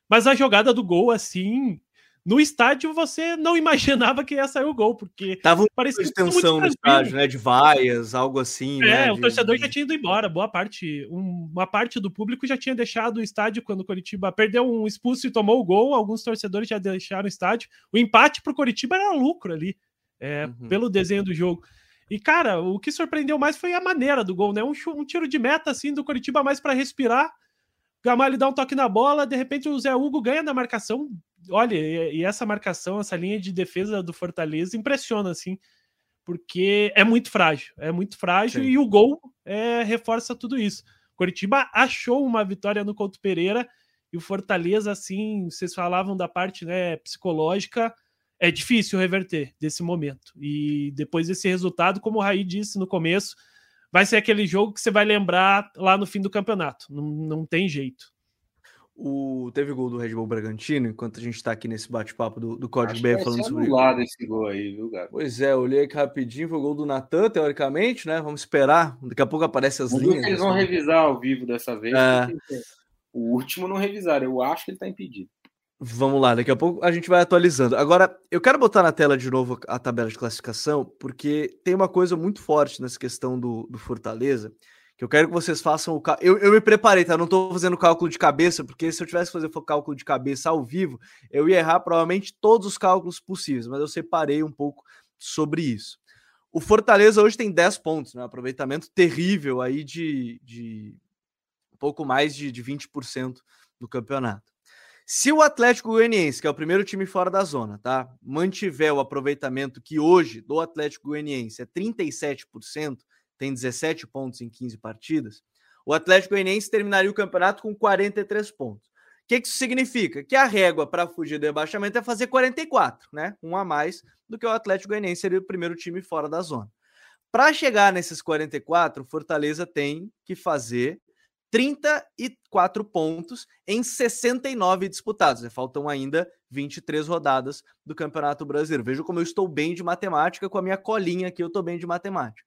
Mas a jogada do gol, assim, no estádio você não <laughs> imaginava que ia sair o gol, porque tava um parecia de tensão no estádio, né? De vaias, algo assim. É, né? o de, torcedor já tinha ido embora. Boa parte, um, uma parte do público já tinha deixado o estádio quando o Coritiba perdeu um expulso e tomou o gol. Alguns torcedores já deixaram o estádio. O empate para o Coritiba era lucro ali, é, uhum. pelo desenho do jogo. E, cara, o que surpreendeu mais foi a maneira do gol, né? Um, um tiro de meta assim do Coritiba mais para respirar. Gamalho dá um toque na bola, de repente o Zé Hugo ganha na marcação, olha, e, essa marcação, essa linha de defesa do Fortaleza impressiona, assim, porque é muito frágil, é muito frágil Sim. e o gol é, reforça tudo isso. Coritiba achou uma vitória no Couto Pereira e o Fortaleza, assim, vocês falavam da parte né, psicológica, é difícil reverter desse momento. E depois desse resultado, como o Raí disse no começo, vai ser aquele jogo que você vai lembrar lá no fim do campeonato. Não, não tem jeito. O, teve gol do Red Bull Bragantino, enquanto a gente está aqui nesse bate-papo do, do Código BR falando sobre. lado esse gol aí, viu, Gabi? Pois é, olhei aqui rapidinho, foi o gol do Natan, teoricamente, né? Vamos esperar. Daqui a pouco aparecem as Vamos linhas. Eles vão revisar ao vivo dessa vez. É... O último não revisaram, eu acho que ele está impedido. Vamos lá, daqui a pouco a gente vai atualizando. Agora, eu quero botar na tela de novo a tabela de classificação, porque tem uma coisa muito forte nessa questão do, do Fortaleza que eu quero que vocês façam o. Eu, eu me preparei, tá? Não estou fazendo cálculo de cabeça, porque se eu tivesse que fazer cálculo de cabeça ao vivo, eu ia errar provavelmente todos os cálculos possíveis, mas eu separei um pouco sobre isso. O Fortaleza hoje tem 10 pontos, né? Aproveitamento terrível aí de, de um pouco mais de, de 20% do campeonato. Se o Atlético Goianiense, que é o primeiro time fora da zona, tá? Mantiver o aproveitamento que hoje do Atlético Goianiense é 37%, tem 17 pontos em 15 partidas, o Atlético Goianiense terminaria o campeonato com 43 pontos. O que, que isso significa? Que a régua para fugir do rebaixamento é fazer 44, né? Um a mais do que o Atlético Goianiense seria o primeiro time fora da zona. Para chegar nesses 44, o Fortaleza tem que fazer 34 pontos em 69 disputados. Né? Faltam ainda 23 rodadas do Campeonato Brasileiro. Veja como eu estou bem de matemática com a minha colinha aqui, eu estou bem de matemática.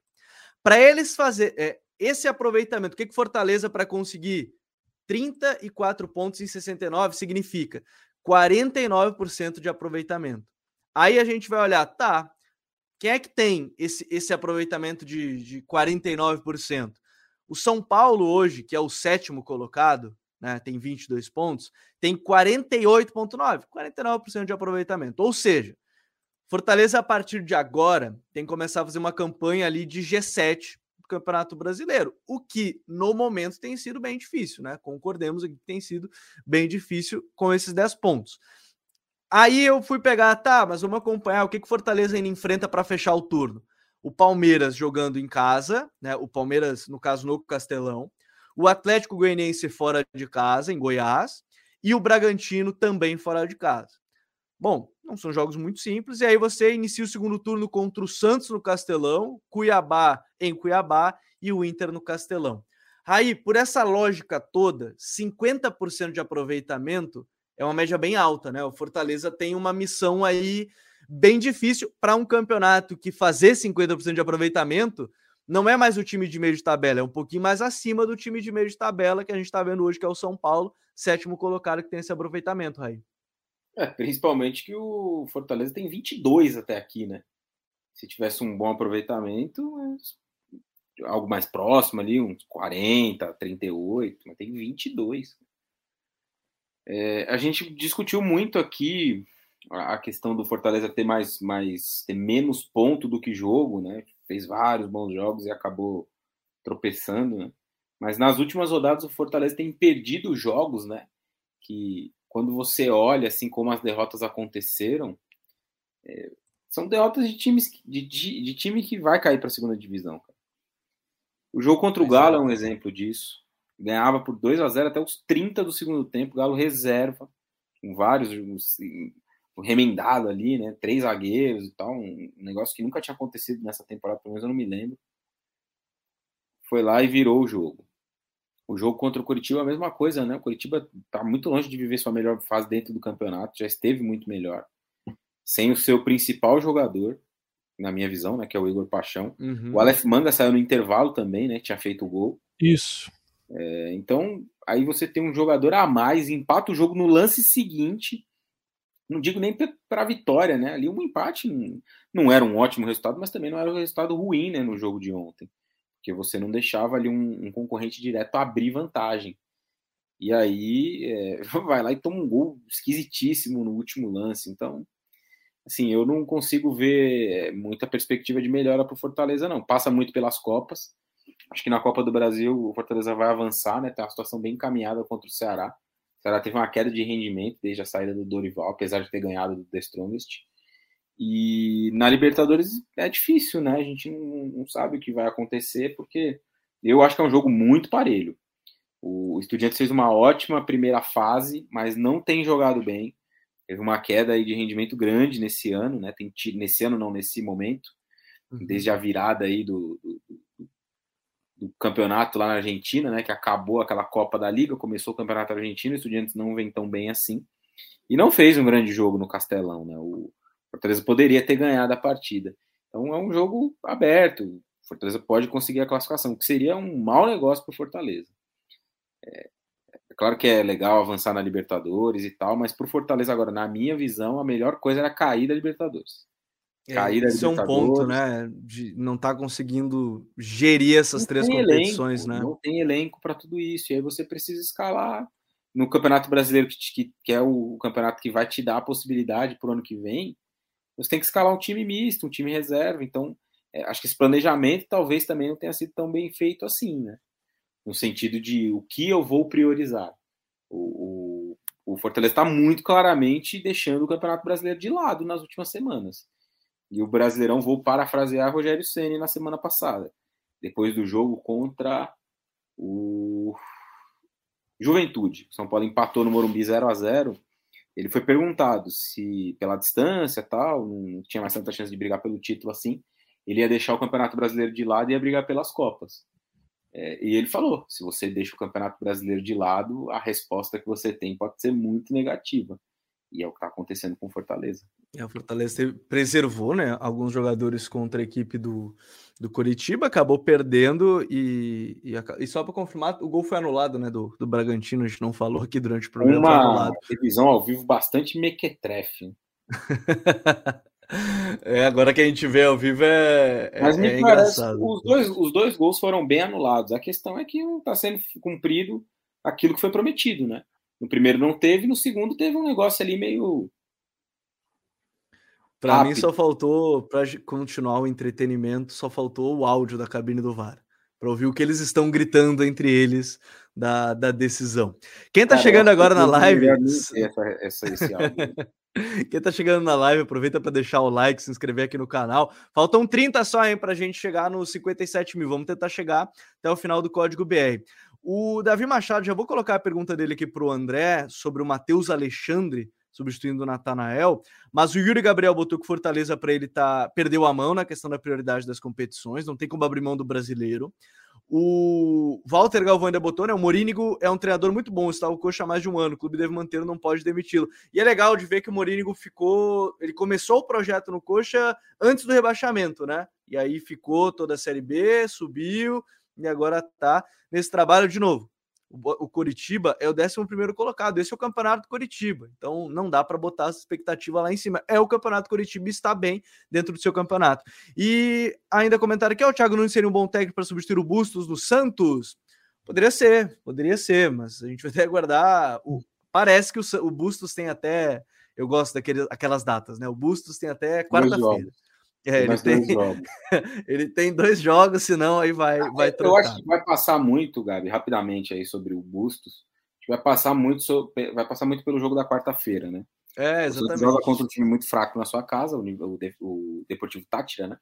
Para eles fazer é, esse aproveitamento, o que, que Fortaleza para conseguir 34 pontos em 69 significa 49% de aproveitamento. Aí a gente vai olhar, tá, quem é que tem esse, esse aproveitamento de, de 49%? O São Paulo hoje, que é o sétimo colocado, né, tem 22 pontos, tem 48,9%, 49% de aproveitamento. Ou seja, Fortaleza, a partir de agora, tem que começar a fazer uma campanha ali de G7 do Campeonato Brasileiro, o que no momento tem sido bem difícil, né? Concordemos que tem sido bem difícil com esses 10 pontos. Aí eu fui pegar, tá, mas vamos acompanhar o que que Fortaleza ainda enfrenta para fechar o turno. O Palmeiras jogando em casa, né? O Palmeiras, no caso, no Castelão. O Atlético Goianiense fora de casa, em Goiás. E o Bragantino também fora de casa. Bom, não são jogos muito simples. E aí você inicia o segundo turno contra o Santos no Castelão, Cuiabá em Cuiabá e o Inter no Castelão. Aí, por essa lógica toda, 50% de aproveitamento é uma média bem alta, né? O Fortaleza tem uma missão aí bem difícil para um campeonato que fazer 50% de aproveitamento não é mais o time de meio de tabela, é um pouquinho mais acima do time de meio de tabela que a gente está vendo hoje, que é o São Paulo, sétimo colocado que tem esse aproveitamento, Raí. É, principalmente que o Fortaleza tem 22 até aqui, né? Se tivesse um bom aproveitamento, algo mais próximo ali, uns 40, 38, mas tem 22. É, a gente discutiu muito aqui a questão do Fortaleza ter mais, mais ter menos ponto do que jogo, né? Fez vários bons jogos e acabou tropeçando, né? Mas nas últimas rodadas o Fortaleza tem perdido jogos, né? Que quando você olha assim como as derrotas aconteceram, é, são derrotas de times de, de, de time que vai cair para a segunda divisão. Cara. O jogo contra o Galo é um exemplo disso. Ganhava por 2 a 0 até os 30 do segundo tempo, Galo reserva, com vários remendado ali, né? Três zagueiros e tal, um negócio que nunca tinha acontecido nessa temporada, pelo menos eu não me lembro. Foi lá e virou o jogo. O jogo contra o Curitiba é a mesma coisa, né? O Curitiba está muito longe de viver sua melhor fase dentro do campeonato, já esteve muito melhor. sem o seu principal jogador, na minha visão, né, que é o Igor Paixão. Uhum. O Aleph Manga saiu no intervalo também, né, tinha feito o gol. Isso. É, então, aí você tem um jogador a mais, empata o jogo no lance seguinte. Não digo nem para a vitória, né? Ali um empate não, não, era um ótimo resultado, mas também não era um resultado ruim, né, no jogo de ontem, porque você não deixava ali um, um concorrente direto abrir vantagem. E aí é, <laughs> vai lá e toma um gol esquisitíssimo no último lance. Então, assim, eu não consigo ver muita perspectiva de melhora para o Fortaleza, não. Passa muito pelas Copas. Acho que na Copa do Brasil o Fortaleza vai avançar, né? Tem uma situação bem encaminhada contra o Ceará. Ceará teve uma queda de rendimento desde a saída do Dorival, apesar de ter ganhado do The Strongest. E na Libertadores é difícil, né? A gente não, não sabe o que vai acontecer, porque eu acho que é um jogo muito parelho. O Estudiantes fez uma ótima primeira fase, mas não tem jogado bem. Teve uma queda aí de rendimento grande nesse ano, né? Tem, nesse ano, não, nesse momento, uhum. desde a virada aí do, do, do, campeonato lá na Argentina, né? Que acabou aquela Copa da Liga, começou o campeonato argentino, o Estudiantes não vem tão bem assim. E não fez um grande jogo no Castelão, né? O Fortaleza poderia ter ganhado a partida. Então é um jogo aberto. O Fortaleza pode conseguir a classificação, que seria um mau negócio para o Fortaleza. É, é, claro que é legal avançar na Libertadores e tal, mas para o Fortaleza agora, na minha visão, a melhor coisa era cair da Libertadores. É, cair é, esse é um ponto, né? De não estar tá conseguindo gerir essas não três competições, elenco, né? Não tem elenco para tudo isso. E aí você precisa escalar no Campeonato Brasileiro, que, que, que, é o campeonato que vai te dar a possibilidade para o ano que vem. Você tem que escalar um time misto, um time reserva. Então, é, acho que esse planejamento talvez também não tenha sido tão bem feito assim, né? no sentido de o que eu vou priorizar. O, o, o Fortaleza está muito claramente deixando o Campeonato Brasileiro de lado nas últimas semanas. E o Brasileirão, vou parafrasear Rogério Ceni na semana passada, depois do jogo contra o Juventude. São Paulo empatou no Morumbi 0 a 0 Ele foi perguntado se, pela distância tal, não tinha mais tanta chance de brigar pelo título assim, ele ia deixar o Campeonato Brasileiro de lado e ia brigar pelas Copas. É, e ele falou: se você deixa o Campeonato Brasileiro de lado, a resposta que você tem pode ser muito negativa. E é o que está acontecendo com o Fortaleza. É, o Fortaleza preservou né, alguns jogadores contra a equipe do, do Curitiba, acabou perdendo e, e, e só para confirmar, o gol foi anulado né, do, do Bragantino, a gente não falou aqui durante o programa. Uma revisão ao vivo bastante mequetrefe. <laughs> É, agora que a gente vê ao vivo é, é Mas me é parece, engraçado. Os dois, os dois gols foram bem anulados. A questão é que não está sendo cumprido aquilo que foi prometido, né? No primeiro não teve, no segundo teve um negócio ali meio. Para mim só faltou, para continuar o entretenimento, só faltou o áudio da cabine do VAR. Para ouvir o que eles estão gritando entre eles da, da decisão. Quem está chegando agora na live. Essa, essa, esse áudio. <laughs> Quem tá chegando na live, aproveita para deixar o like, se inscrever aqui no canal. Faltam 30 só, hein, pra gente chegar nos 57 mil. Vamos tentar chegar até o final do código BR. O Davi Machado, já vou colocar a pergunta dele aqui pro André sobre o Matheus Alexandre substituindo o Natanael, mas o Yuri Gabriel botou que Fortaleza para ele tá perdeu a mão na questão da prioridade das competições, não tem como abrir mão do brasileiro. O Walter Galvão ainda botou, né? O Morínigo é um treinador muito bom, está o coxa há mais de um ano. O clube deve mantê-lo, não pode demiti-lo. E é legal de ver que o Morínigo ficou. Ele começou o projeto no coxa antes do rebaixamento, né? E aí ficou toda a Série B, subiu e agora tá nesse trabalho de novo o Coritiba é o 11 colocado. Esse é o campeonato do Coritiba. Então não dá para botar essa expectativa lá em cima. É o campeonato Coritiba está bem dentro do seu campeonato. E ainda comentário aqui: o Thiago Nunes seria um bom técnico para substituir o Bustos no Santos? Poderia ser, poderia ser, mas a gente vai ter que aguardar. O... Parece que o, o Bustos tem até. Eu gosto daquelas datas, né? O Bustos tem até quarta-feira. É, ele, tem, <laughs> ele tem dois jogos, senão aí vai, ah, vai trocar. Eu acho que vai passar muito, Gabi, rapidamente aí sobre o Bustos. Vai passar muito, sobre, vai passar muito pelo jogo da quarta-feira, né? É, exatamente. Você joga contra um time muito fraco na sua casa, o, o, o Deportivo Tátira, né?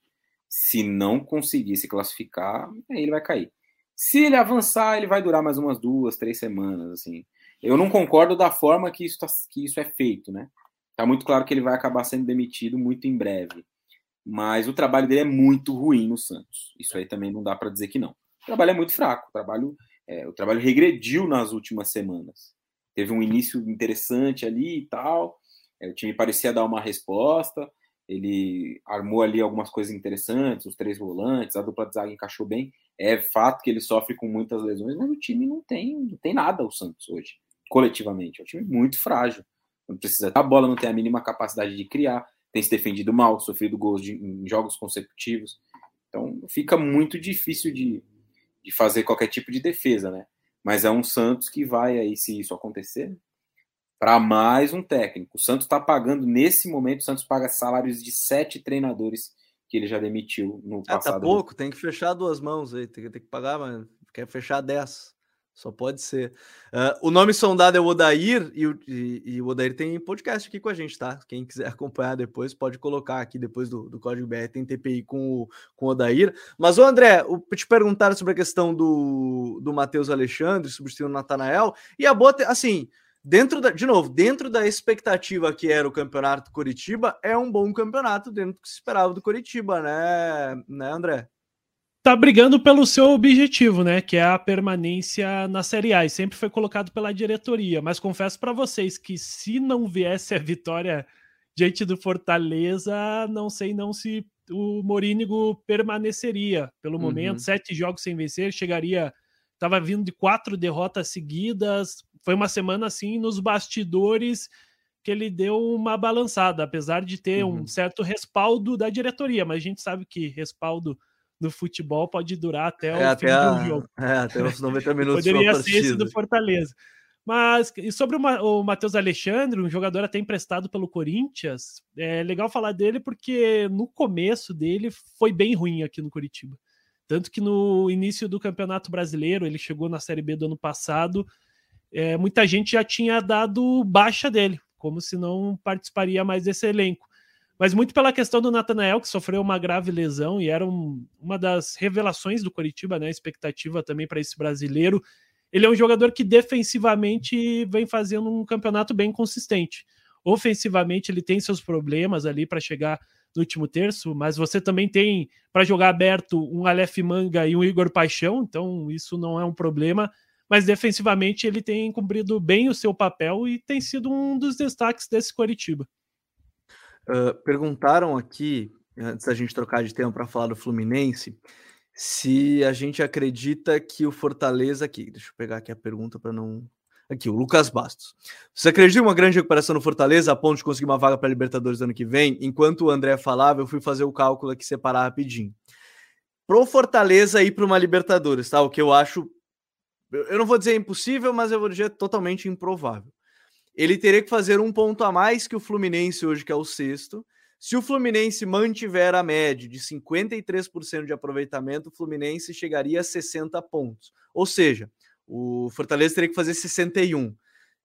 Se não conseguir se classificar, aí ele vai cair. Se ele avançar, ele vai durar mais umas duas, três semanas, assim. Eu não concordo da forma que isso, tá, que isso é feito, né? Tá muito claro que ele vai acabar sendo demitido muito em breve mas o trabalho dele é muito ruim no Santos. Isso aí também não dá para dizer que não. O trabalho é muito fraco, o trabalho, é, o trabalho regrediu nas últimas semanas. Teve um início interessante ali e tal, É, o time parecia dar uma resposta, ele armou ali algumas coisas interessantes, os três volantes, a dupla de zaga encaixou bem. É fato que ele sofre com muitas lesões, mas o time não tem, não tem nada, o Santos, hoje, coletivamente. É um time muito frágil. Não precisa a bola, não tem a mínima capacidade de criar, tem se defendido mal, sofrido gols de, em jogos consecutivos. Então fica muito difícil de, de fazer qualquer tipo de defesa, né? Mas é um Santos que vai aí, se isso acontecer, para mais um técnico. O Santos está pagando, nesse momento, o Santos paga salários de sete treinadores que ele já demitiu no passado. Ah, tá pouco, tem que fechar duas mãos aí, tem, tem que pagar, mas quer fechar dez. Só pode ser. Uh, o nome sondado é o Odair, e, e, e, o Odair tem podcast aqui com a gente, tá? Quem quiser <laughs> acompanhar depois, pode colocar aqui depois do, do Código BR, tem TPI com o, com o Odair. Mas, ô André, o, te perguntaram sobre a questão do, do Matheus Alexandre, substituindo o Natanael, e a boa, assim, dentro da, de novo, dentro da expectativa que era o campeonato Curitiba, é um bom campeonato dentro do que se esperava do Curitiba, né, né, André? Tá brigando pelo seu objetivo, né, que é a permanência na Série A, e sempre foi colocado pela diretoria, mas confesso para vocês que se não viesse a vitória diante do Fortaleza, não sei não se o Morínigo permaneceria. Pelo uhum. momento, sete jogos sem vencer, chegaria, estava vindo de quatro derrotas seguidas, foi uma semana assim nos bastidores que ele deu uma balançada, apesar de ter uhum. um certo respaldo da diretoria, mas a gente sabe que respaldo no futebol pode durar até é, o até fim a... do jogo. É, até os 90 <laughs> minutos. Poderia ser esse do Fortaleza. Mas e sobre o Matheus Alexandre, um jogador até emprestado pelo Corinthians, é legal falar dele porque no começo dele foi bem ruim aqui no Curitiba. Tanto que no início do Campeonato Brasileiro, ele chegou na Série B do ano passado, é, muita gente já tinha dado baixa dele, como se não participaria mais desse elenco. Mas muito pela questão do Natanael, que sofreu uma grave lesão e era um, uma das revelações do Coritiba, né? Expectativa também para esse brasileiro. Ele é um jogador que defensivamente vem fazendo um campeonato bem consistente. Ofensivamente, ele tem seus problemas ali para chegar no último terço, mas você também tem para jogar aberto um Aleph Manga e um Igor Paixão, então isso não é um problema mas defensivamente ele tem cumprido bem o seu papel e tem sido um dos destaques desse Coritiba. Uh, perguntaram aqui, antes da gente trocar de tema para falar do Fluminense, se a gente acredita que o Fortaleza aqui, deixa eu pegar aqui a pergunta para não Aqui, o Lucas Bastos. Você acredita em uma grande recuperação no Fortaleza a ponto de conseguir uma vaga para Libertadores ano que vem? Enquanto o André falava, eu fui fazer o cálculo aqui, separar rapidinho. Pro Fortaleza ir para uma Libertadores, tá? O que eu acho eu não vou dizer impossível, mas eu vou dizer totalmente improvável. Ele teria que fazer um ponto a mais que o Fluminense hoje, que é o sexto. Se o Fluminense mantiver a média de 53% de aproveitamento, o Fluminense chegaria a 60 pontos. Ou seja, o Fortaleza teria que fazer 61.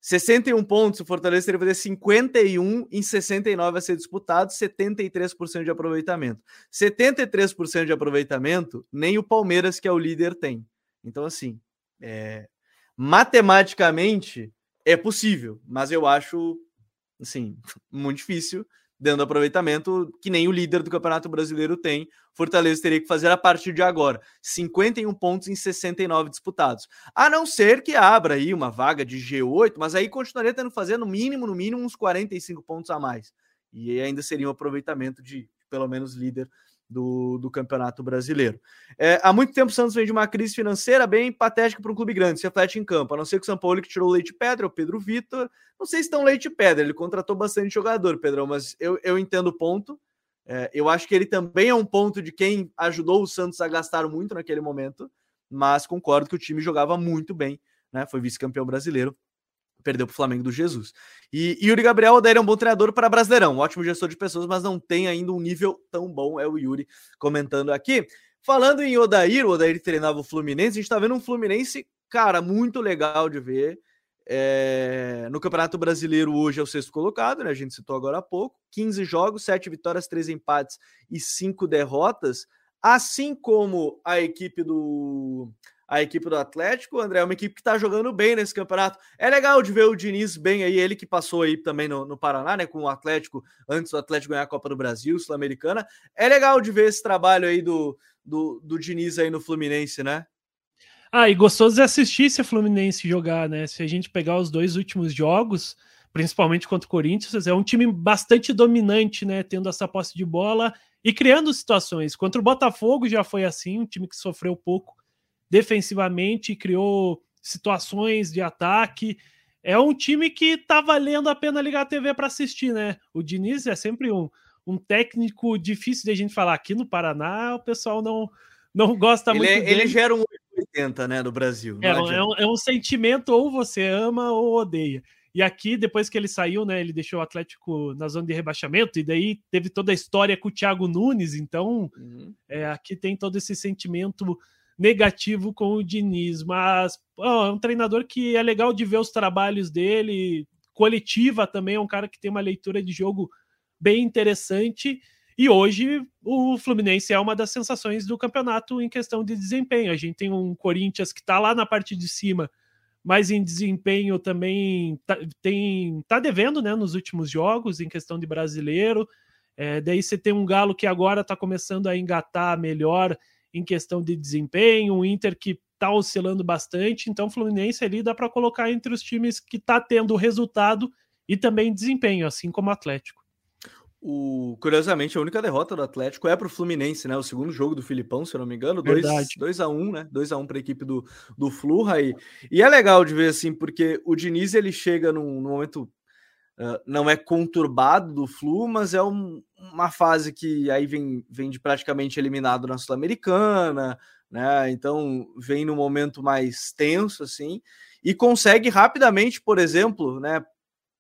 61 pontos, o Fortaleza teria que fazer 51 em 69 a ser disputado, 73% de aproveitamento. 73% de aproveitamento, nem o Palmeiras, que é o líder, tem. Então, assim, é, matematicamente é possível, mas eu acho assim, <laughs> muito difícil dando aproveitamento que nem o líder do Campeonato Brasileiro tem. Fortaleza teria que fazer a partir de agora 51 pontos em 69 disputados. A não ser que abra aí uma vaga de G8, mas aí continuaria tendo que fazer no mínimo, no mínimo uns 45 pontos a mais. E ainda seria um aproveitamento de pelo menos líder do, do Campeonato Brasileiro. É, há muito tempo o Santos vem de uma crise financeira bem patética para um clube grande, se reflete em campo, a não ser que o São Paulo que tirou o leite pedra, o Pedro Vitor, não sei se estão leite pedra, ele contratou bastante jogador, Pedrão, mas eu, eu entendo o ponto, é, eu acho que ele também é um ponto de quem ajudou o Santos a gastar muito naquele momento, mas concordo que o time jogava muito bem, né? Foi vice-campeão brasileiro, perdeu para o Flamengo do Jesus. E, e Yuri Gabriel, Odair é um bom treinador para Brasileirão, um ótimo gestor de pessoas, mas não tem ainda um nível tão bom, é o Yuri comentando aqui. Falando em Odair, o Odair treinava o Fluminense, a gente está vendo um Fluminense, cara, muito legal de ver. É... no Campeonato Brasileiro hoje é o sexto colocado, né? A gente citou agora há pouco. 15 jogos, 7 vitórias, 3 empates e 5 derrotas. Assim como a equipe do a equipe do Atlético, André, é uma equipe que está jogando bem nesse campeonato. É legal de ver o Diniz bem aí, ele que passou aí também no, no Paraná, né, com o Atlético, antes do Atlético ganhar a Copa do Brasil, Sul-Americana. É legal de ver esse trabalho aí do, do, do Diniz aí no Fluminense, né? Ah, e gostoso de assistir esse Fluminense jogar, né? Se a gente pegar os dois últimos jogos, principalmente contra o Corinthians, é um time bastante dominante, né? Tendo essa posse de bola e criando situações. Contra o Botafogo já foi assim, um time que sofreu pouco defensivamente, criou situações de ataque. É um time que tá valendo a pena ligar a TV para assistir, né? O Diniz é sempre um, um técnico difícil de a gente falar. Aqui no Paraná, o pessoal não, não gosta ele muito é. Ele gera um 80, né, no Brasil. É, é, um, é um sentimento ou você ama ou odeia. E aqui, depois que ele saiu, né, ele deixou o Atlético na zona de rebaixamento, e daí teve toda a história com o Thiago Nunes, então uhum. é, aqui tem todo esse sentimento negativo com o Diniz, mas ó, é um treinador que é legal de ver os trabalhos dele, coletiva também, é um cara que tem uma leitura de jogo bem interessante, e hoje o Fluminense é uma das sensações do campeonato em questão de desempenho. A gente tem um Corinthians que está lá na parte de cima, mas em desempenho também tá, tem tá devendo, né, nos últimos jogos em questão de brasileiro. É, daí você tem um Galo que agora está começando a engatar melhor em questão de desempenho, um Inter que está oscilando bastante. Então, o Fluminense ali dá para colocar entre os times que está tendo resultado e também desempenho, assim como o Atlético. O, curiosamente, a única derrota do Atlético é para o Fluminense, né? O segundo jogo do Filipão, se eu não me engano, 2 a 1 um, né? 2 a 1 um para a equipe do, do Flu, aí. E é legal de ver assim, porque o Diniz ele chega num, num momento não é conturbado do Flu, mas é um, uma fase que aí vem, vem de praticamente eliminado na Sul-Americana, né? Então vem num momento mais tenso assim e consegue rapidamente, por exemplo, né?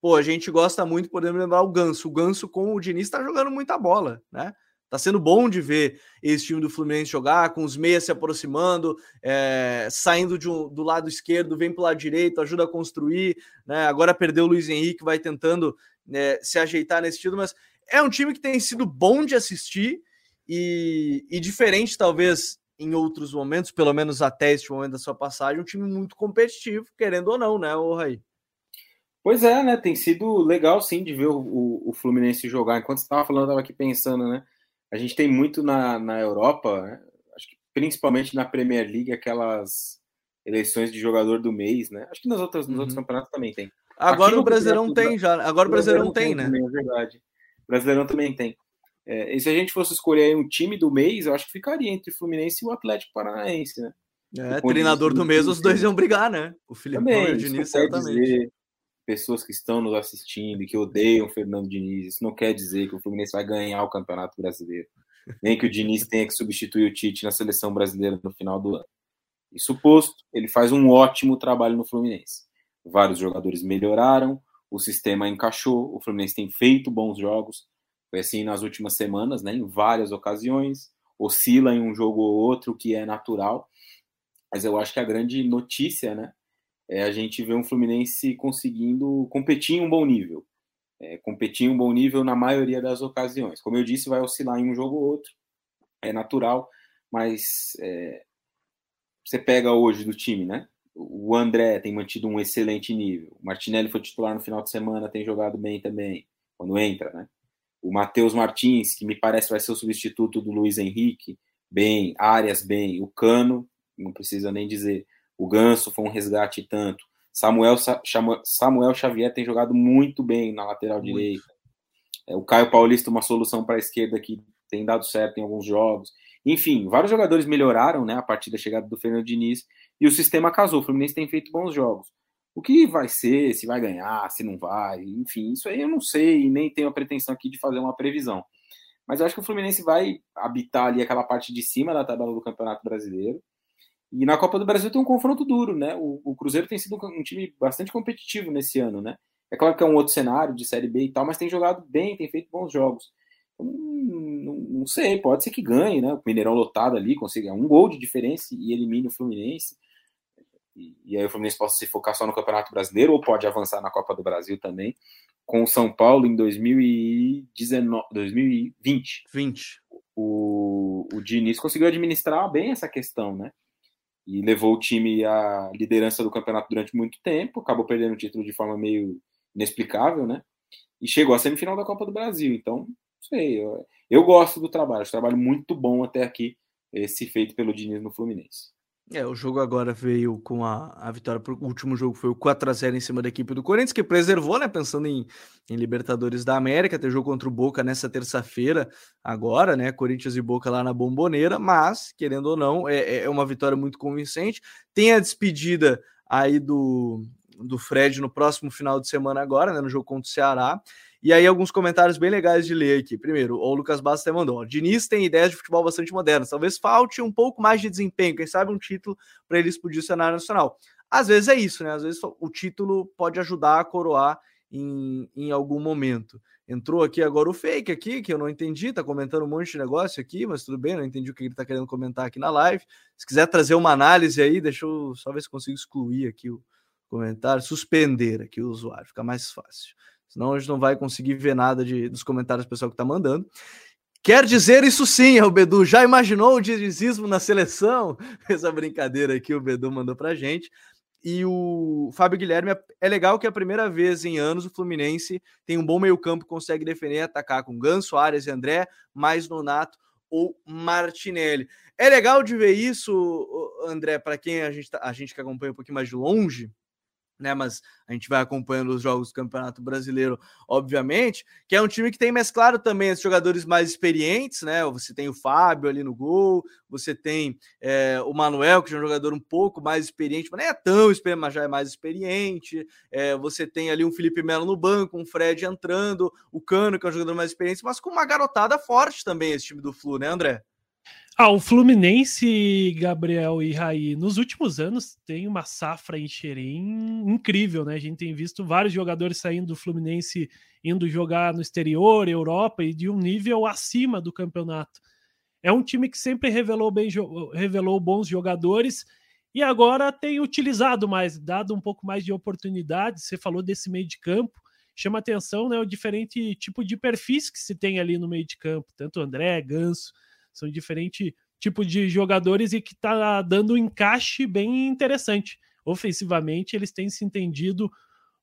pô, a gente gosta muito, podemos lembrar o Ganso. O Ganso com o Diniz está jogando muita bola, né? Tá sendo bom de ver esse time do Fluminense jogar, com os meias se aproximando, é, saindo um, do lado esquerdo, vem para o lado direito, ajuda a construir. Né? Agora perdeu o Luiz Henrique, vai tentando né, se ajeitar nesse estilo, mas é um time que tem sido bom de assistir e, e diferente, talvez, em outros momentos, pelo menos até este momento da sua passagem, um time muito competitivo, querendo ou não, né, o Raí? Pois é, né? Tem sido legal sim de ver o, o, Fluminense jogar. Enquanto você estava falando, eu estava aqui pensando, né? A gente tem muito na, na Europa, né? acho que principalmente na Premier League, aquelas eleições de jogador do mês, né? Acho que nas outras, nos uhum. outros campeonatos também tem. Agora o Brasileirão tem já. Agora o Brasileirão tem, né? Também, é verdade. O Brasileirão também tem. É, e se a gente fosse escolher um time do mês, eu acho que ficaria entre o Fluminense e o Atlético Paranaense, né? É, treinador do mês, os dois iam brigar, né? O Felipe e o Diniz, certamente. Dizer, pessoas que estão nos assistindo e que odeiam Fernando Diniz, isso não quer dizer que o Fluminense vai ganhar o Campeonato Brasileiro, nem que o Diniz tenha que substituir o Tite na seleção brasileira no final do ano. Isso posto, ele faz um ótimo trabalho no Fluminense. Vários jogadores melhoraram, o sistema encaixou, o Fluminense tem feito bons jogos, foi assim nas últimas semanas, né, em várias ocasiões, oscila em um jogo ou outro, que é natural, mas eu acho que a grande notícia, né, é a gente vê um Fluminense conseguindo competir em um bom nível. É, competir em um bom nível na maioria das ocasiões. Como eu disse, vai oscilar em um jogo ou outro, é natural, mas é, você pega hoje do time, né? O André tem mantido um excelente nível. O Martinelli foi titular no final de semana, tem jogado bem também, quando entra, né? O Matheus Martins, que me parece vai ser o substituto do Luiz Henrique, bem. Arias, bem. O Cano, não precisa nem dizer. O Ganso foi um resgate tanto. Samuel, Samuel Xavier tem jogado muito bem na lateral muito. direita. É, o Caio Paulista, uma solução para a esquerda que tem dado certo em alguns jogos. Enfim, vários jogadores melhoraram né, a partir da chegada do Fernando Diniz e o sistema casou. O Fluminense tem feito bons jogos. O que vai ser, se vai ganhar, se não vai, enfim, isso aí eu não sei e nem tenho a pretensão aqui de fazer uma previsão. Mas eu acho que o Fluminense vai habitar ali aquela parte de cima da tabela do Campeonato Brasileiro. E na Copa do Brasil tem um confronto duro, né? O, o, Cruzeiro tem sido um time bastante competitivo nesse ano, né? É claro que é um outro cenário de Série B e tal, mas tem jogado bem, tem feito bons jogos. Então, não, sei, pode ser que ganhe, né? O Mineirão lotado ali, consiga um gol de diferença e elimine o Fluminense. E, e, aí o Fluminense pode se focar só no Campeonato Brasileiro ou pode avançar na Copa do Brasil também, com o São Paulo em 2019, 2020. 20. O, o Diniz conseguiu administrar bem essa questão, né? E levou o time à liderança do campeonato durante muito tempo, acabou perdendo o título de forma meio inexplicável, né? E chegou à semifinal da Copa do Brasil. Então, sei, eu, eu gosto do trabalho, um trabalho muito bom até aqui, esse feito pelo Diniz no Fluminense. É, o jogo agora veio com a, a vitória. O último jogo foi o 4x0 em cima da equipe do Corinthians, que preservou, né? Pensando em, em Libertadores da América, ter jogo contra o Boca nessa terça-feira, agora, né? Corinthians e Boca lá na Bomboneira, mas, querendo ou não, é, é uma vitória muito convincente. Tem a despedida aí do, do Fred no próximo final de semana, agora, né? No jogo contra o Ceará. E aí, alguns comentários bem legais de ler aqui. Primeiro, o Lucas Bastos até mandou: Diniz tem ideias de futebol bastante modernas. Talvez falte um pouco mais de desempenho, quem sabe um título para ele explodir o cenário nacional. Às vezes é isso, né? Às vezes o título pode ajudar a coroar em, em algum momento. Entrou aqui agora o fake aqui, que eu não entendi, tá comentando um monte de negócio aqui, mas tudo bem, não entendi o que ele tá querendo comentar aqui na live. Se quiser trazer uma análise aí, deixa eu só ver se consigo excluir aqui o comentário, suspender aqui o usuário, fica mais fácil. Senão a gente não vai conseguir ver nada de, dos comentários do pessoal que está mandando. Quer dizer isso sim, é o Bedu. Já imaginou o dinizismo na seleção? <laughs> Essa brincadeira aqui o Bedu mandou pra gente. E o Fábio Guilherme é legal que é a primeira vez em anos o Fluminense tem um bom meio-campo, consegue defender e atacar com Ganso, Arias e André, mais Nonato ou Martinelli. É legal de ver isso, André, para quem a gente, tá, a gente que acompanha um pouquinho mais de longe, né? Mas a gente vai acompanhando os jogos do Campeonato Brasileiro, obviamente, que é um time que tem mesclado também os jogadores mais experientes, né? Você tem o Fábio ali no gol, você tem é, o Manuel, que é um jogador um pouco mais experiente, mas não é tão experiente, mas já é mais experiente. É, você tem ali um Felipe Melo no banco, um Fred entrando, o Cano, que é um jogador mais experiente, mas com uma garotada forte também esse time do Flu, né, André? Ah, o Fluminense, Gabriel e Raí, nos últimos anos tem uma safra em Xerém incrível, né? A gente tem visto vários jogadores saindo do Fluminense indo jogar no exterior, Europa e de um nível acima do campeonato. É um time que sempre revelou bem, revelou bons jogadores e agora tem utilizado mais, dado um pouco mais de oportunidade. Você falou desse meio de campo, chama atenção, né? O diferente tipo de perfis que se tem ali no meio de campo, tanto André, Ganso são diferentes tipos de jogadores e que está dando um encaixe bem interessante. Ofensivamente, eles têm se entendido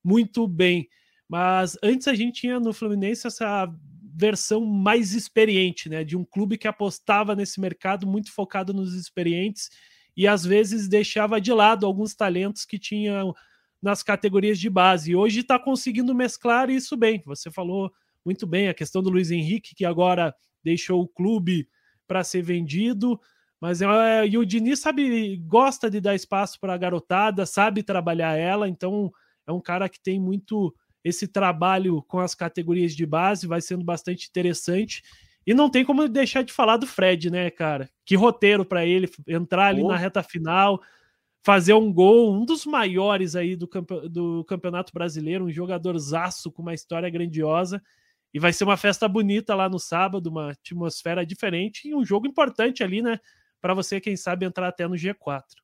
muito bem. Mas antes a gente tinha no Fluminense essa versão mais experiente, né? De um clube que apostava nesse mercado muito focado nos experientes e às vezes deixava de lado alguns talentos que tinham nas categorias de base. E hoje está conseguindo mesclar isso bem. Você falou muito bem a questão do Luiz Henrique, que agora deixou o clube para ser vendido. Mas é, e o Diniz sabe, gosta de dar espaço para a garotada, sabe trabalhar ela, então é um cara que tem muito esse trabalho com as categorias de base, vai sendo bastante interessante. E não tem como deixar de falar do Fred, né, cara? Que roteiro para ele entrar ali oh. na reta final, fazer um gol, um dos maiores aí do, campe do Campeonato Brasileiro, um jogador zaço com uma história grandiosa. E vai ser uma festa bonita lá no sábado, uma atmosfera diferente e um jogo importante ali, né? Para você, quem sabe, entrar até no G4.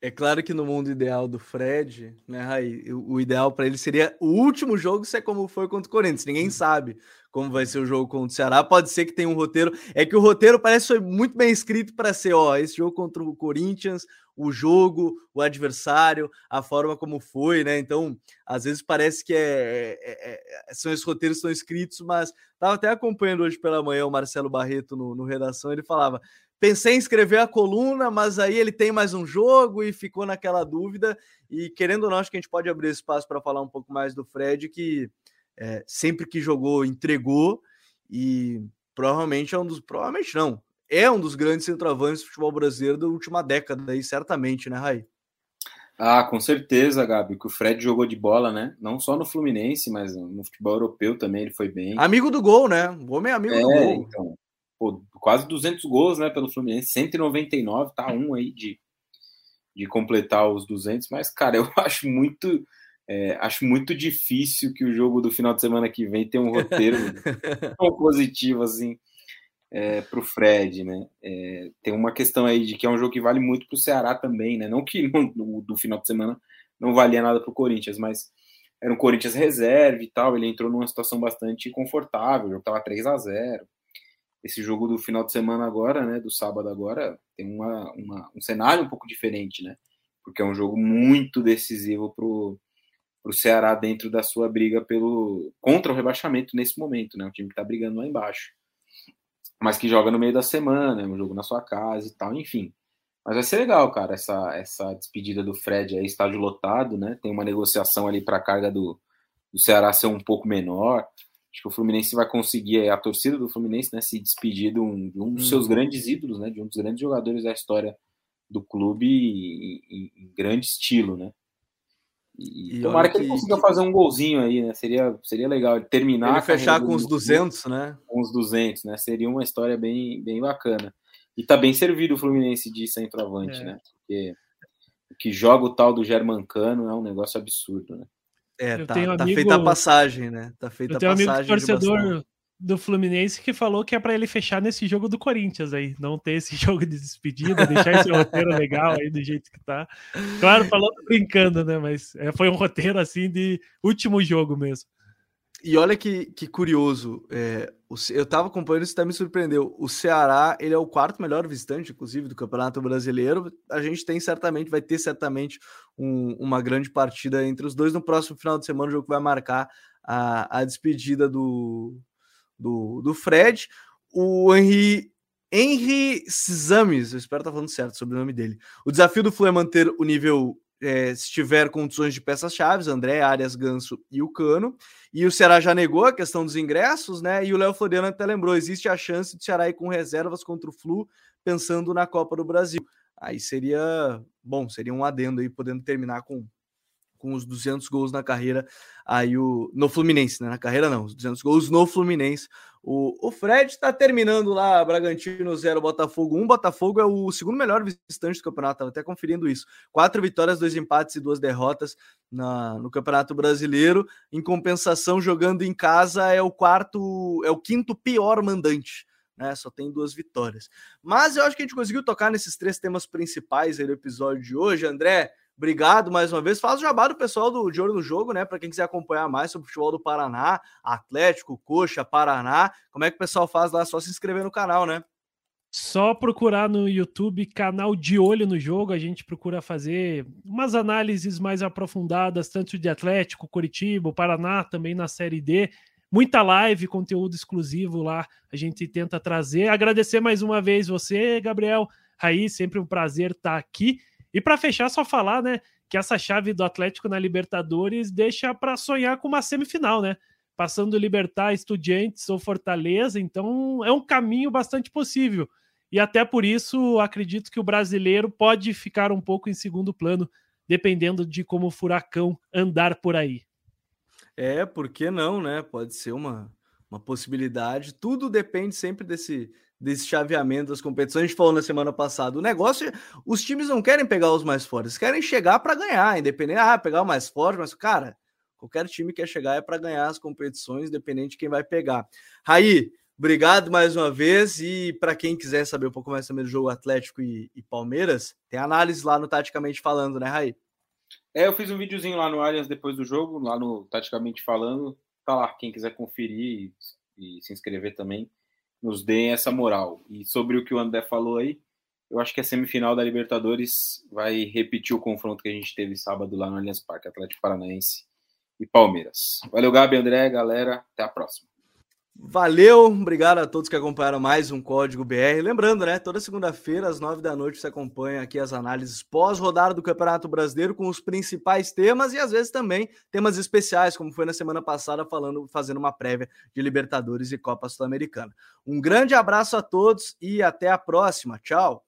É claro que no mundo ideal do Fred, né, Raí, o ideal para ele seria o último jogo ser como foi contra o Corinthians. Ninguém sabe como vai ser o jogo contra o Ceará. Pode ser que tenha um roteiro. É que o roteiro parece foi muito bem escrito para ser, ó, esse jogo contra o Corinthians, o jogo, o adversário, a forma como foi, né? Então, às vezes parece que é, é, é são esses roteiros são escritos, mas estava até acompanhando hoje pela manhã o Marcelo Barreto no, no redação. Ele falava: pensei em escrever a coluna, mas aí ele tem mais um jogo e ficou naquela dúvida. E querendo ou não, acho que a gente pode abrir espaço para falar um pouco mais do Fred, que é, sempre que jogou, entregou e provavelmente é um dos. Provavelmente não. É um dos grandes centroavantes do futebol brasileiro da última década, aí, certamente, né, Rai? Ah, com certeza, Gabi, que o Fred jogou de bola, né? Não só no Fluminense, mas no futebol europeu também ele foi bem. Amigo do gol, né? O homem é amigo é, do gol. Então, pô, quase 200 gols, né, pelo Fluminense, 199, tá um aí de, de completar os 200, mas, cara, <laughs> eu acho muito é, acho muito difícil que o jogo do final de semana que vem tenha um roteiro <laughs> tão positivo assim é, para o Fred, né? É, tem uma questão aí de que é um jogo que vale muito para o Ceará também, né? Não que <laughs> no, do final de semana não valia nada para o Corinthians, mas era um Corinthians reserva e tal. Ele entrou numa situação bastante confortável, o jogo estava 3 a 0 Esse jogo do final de semana agora, né? Do sábado agora, tem uma, uma, um cenário um pouco diferente, né? Porque é um jogo muito decisivo para o Ceará dentro da sua briga pelo contra o rebaixamento nesse momento, né? O time que está brigando lá embaixo, mas que joga no meio da semana, é um jogo na sua casa e tal, enfim. Mas vai ser legal, cara, essa, essa despedida do Fred aí, estádio lotado, né? Tem uma negociação ali para a carga do, do Ceará ser um pouco menor. Acho que o Fluminense vai conseguir, a torcida do Fluminense, né, se despedir de um, de um dos seus uhum. grandes ídolos, né? De um dos grandes jogadores da história do clube em, em, em grande estilo, né? E, e tomara que, que ele consiga fazer um golzinho aí, né? Seria, seria legal ele terminar. Ele fechar com os 200, né? Com os 200, né? Seria uma história bem, bem bacana. E tá bem servido o Fluminense de centroavante, é. né? Porque o que joga o tal do Germancano é um negócio absurdo, né? É, tá, tá amigo, feita a passagem, né? Tá feita a passagem. Amigo torcedor do Fluminense que falou que é para ele fechar nesse jogo do Corinthians aí, não ter esse <laughs> jogo de despedida, deixar esse roteiro legal aí do jeito que tá. Claro, falando brincando, né? Mas é, foi um roteiro assim de último jogo mesmo. E olha que, que curioso, é, eu tava acompanhando isso, até me surpreendeu. O Ceará, ele é o quarto melhor visitante, inclusive, do Campeonato Brasileiro. A gente tem certamente, vai ter certamente um, uma grande partida entre os dois no próximo final de semana, o jogo que vai marcar a, a despedida do, do, do Fred. O Henry, Henry Zames, eu espero estar falando certo sobre o nome dele. O desafio do Flu é manter o nível é, se tiver condições de peças-chave, André, Arias, Ganso e o Cano. E o Ceará já negou a questão dos ingressos, né? E o Léo Floriano até lembrou: existe a chance de Ceará ir com reservas contra o Flu, pensando na Copa do Brasil. Aí seria bom, seria um adendo aí, podendo terminar com com os 200 gols na carreira aí o no Fluminense, né? Na carreira não, os 200 gols no Fluminense. O, o Fred está terminando lá, Bragantino 0, Botafogo 1. Botafogo é o segundo melhor visitante do campeonato, estava até conferindo isso. Quatro vitórias, dois empates e duas derrotas na, no Campeonato Brasileiro. Em compensação, jogando em casa, é o quarto, é o quinto pior mandante. Né, só tem duas vitórias. Mas eu acho que a gente conseguiu tocar nesses três temas principais aí do episódio de hoje. André, Obrigado mais uma vez. Faz o jabá do pessoal do De Olho no Jogo, né? Para quem quiser acompanhar mais sobre o futebol do Paraná, Atlético, Coxa, Paraná. Como é que o pessoal faz lá? Só se inscrever no canal, né? Só procurar no YouTube canal De Olho no Jogo. A gente procura fazer umas análises mais aprofundadas, tanto de Atlético, Curitiba, Paraná, também na Série D. Muita live, conteúdo exclusivo lá. A gente tenta trazer. Agradecer mais uma vez você, Gabriel. Raí, sempre um prazer estar aqui. E para fechar, só falar, né, que essa chave do Atlético na Libertadores deixa para sonhar com uma semifinal, né? Passando Libertar, Estudiantes ou Fortaleza, então é um caminho bastante possível. E até por isso, acredito que o brasileiro pode ficar um pouco em segundo plano, dependendo de como o furacão andar por aí. É, por que não, né? Pode ser uma, uma possibilidade. Tudo depende sempre desse, desse chaveamento das competições. A gente falou na semana passada. O negócio, os times não querem pegar os mais fortes, querem chegar para ganhar, independente. Ah, pegar o mais forte, mas, cara, qualquer time quer chegar é para ganhar as competições, independente de quem vai pegar. Raí, obrigado mais uma vez. E para quem quiser saber um pouco mais também do jogo Atlético e, e, Palmeiras, tem análise lá no Taticamente Falando, né, Raí? É, eu fiz um videozinho lá no Allianz depois do jogo, lá no Taticamente Falando. Tá lá, quem quiser conferir e, e se inscrever também nos deem essa moral. E sobre o que o André falou aí, eu acho que a semifinal da Libertadores vai repetir o confronto que a gente teve sábado lá no Allianz Parque, Atlético Paranaense e Palmeiras. Valeu, Gabi, André, galera, até a próxima. Valeu, obrigado a todos que acompanharam mais um Código BR. Lembrando, né, toda segunda-feira às nove da noite você acompanha aqui as análises pós-rodada do Campeonato Brasileiro com os principais temas e às vezes também temas especiais, como foi na semana passada falando, fazendo uma prévia de Libertadores e Copa Sul-Americana. Um grande abraço a todos e até a próxima. Tchau.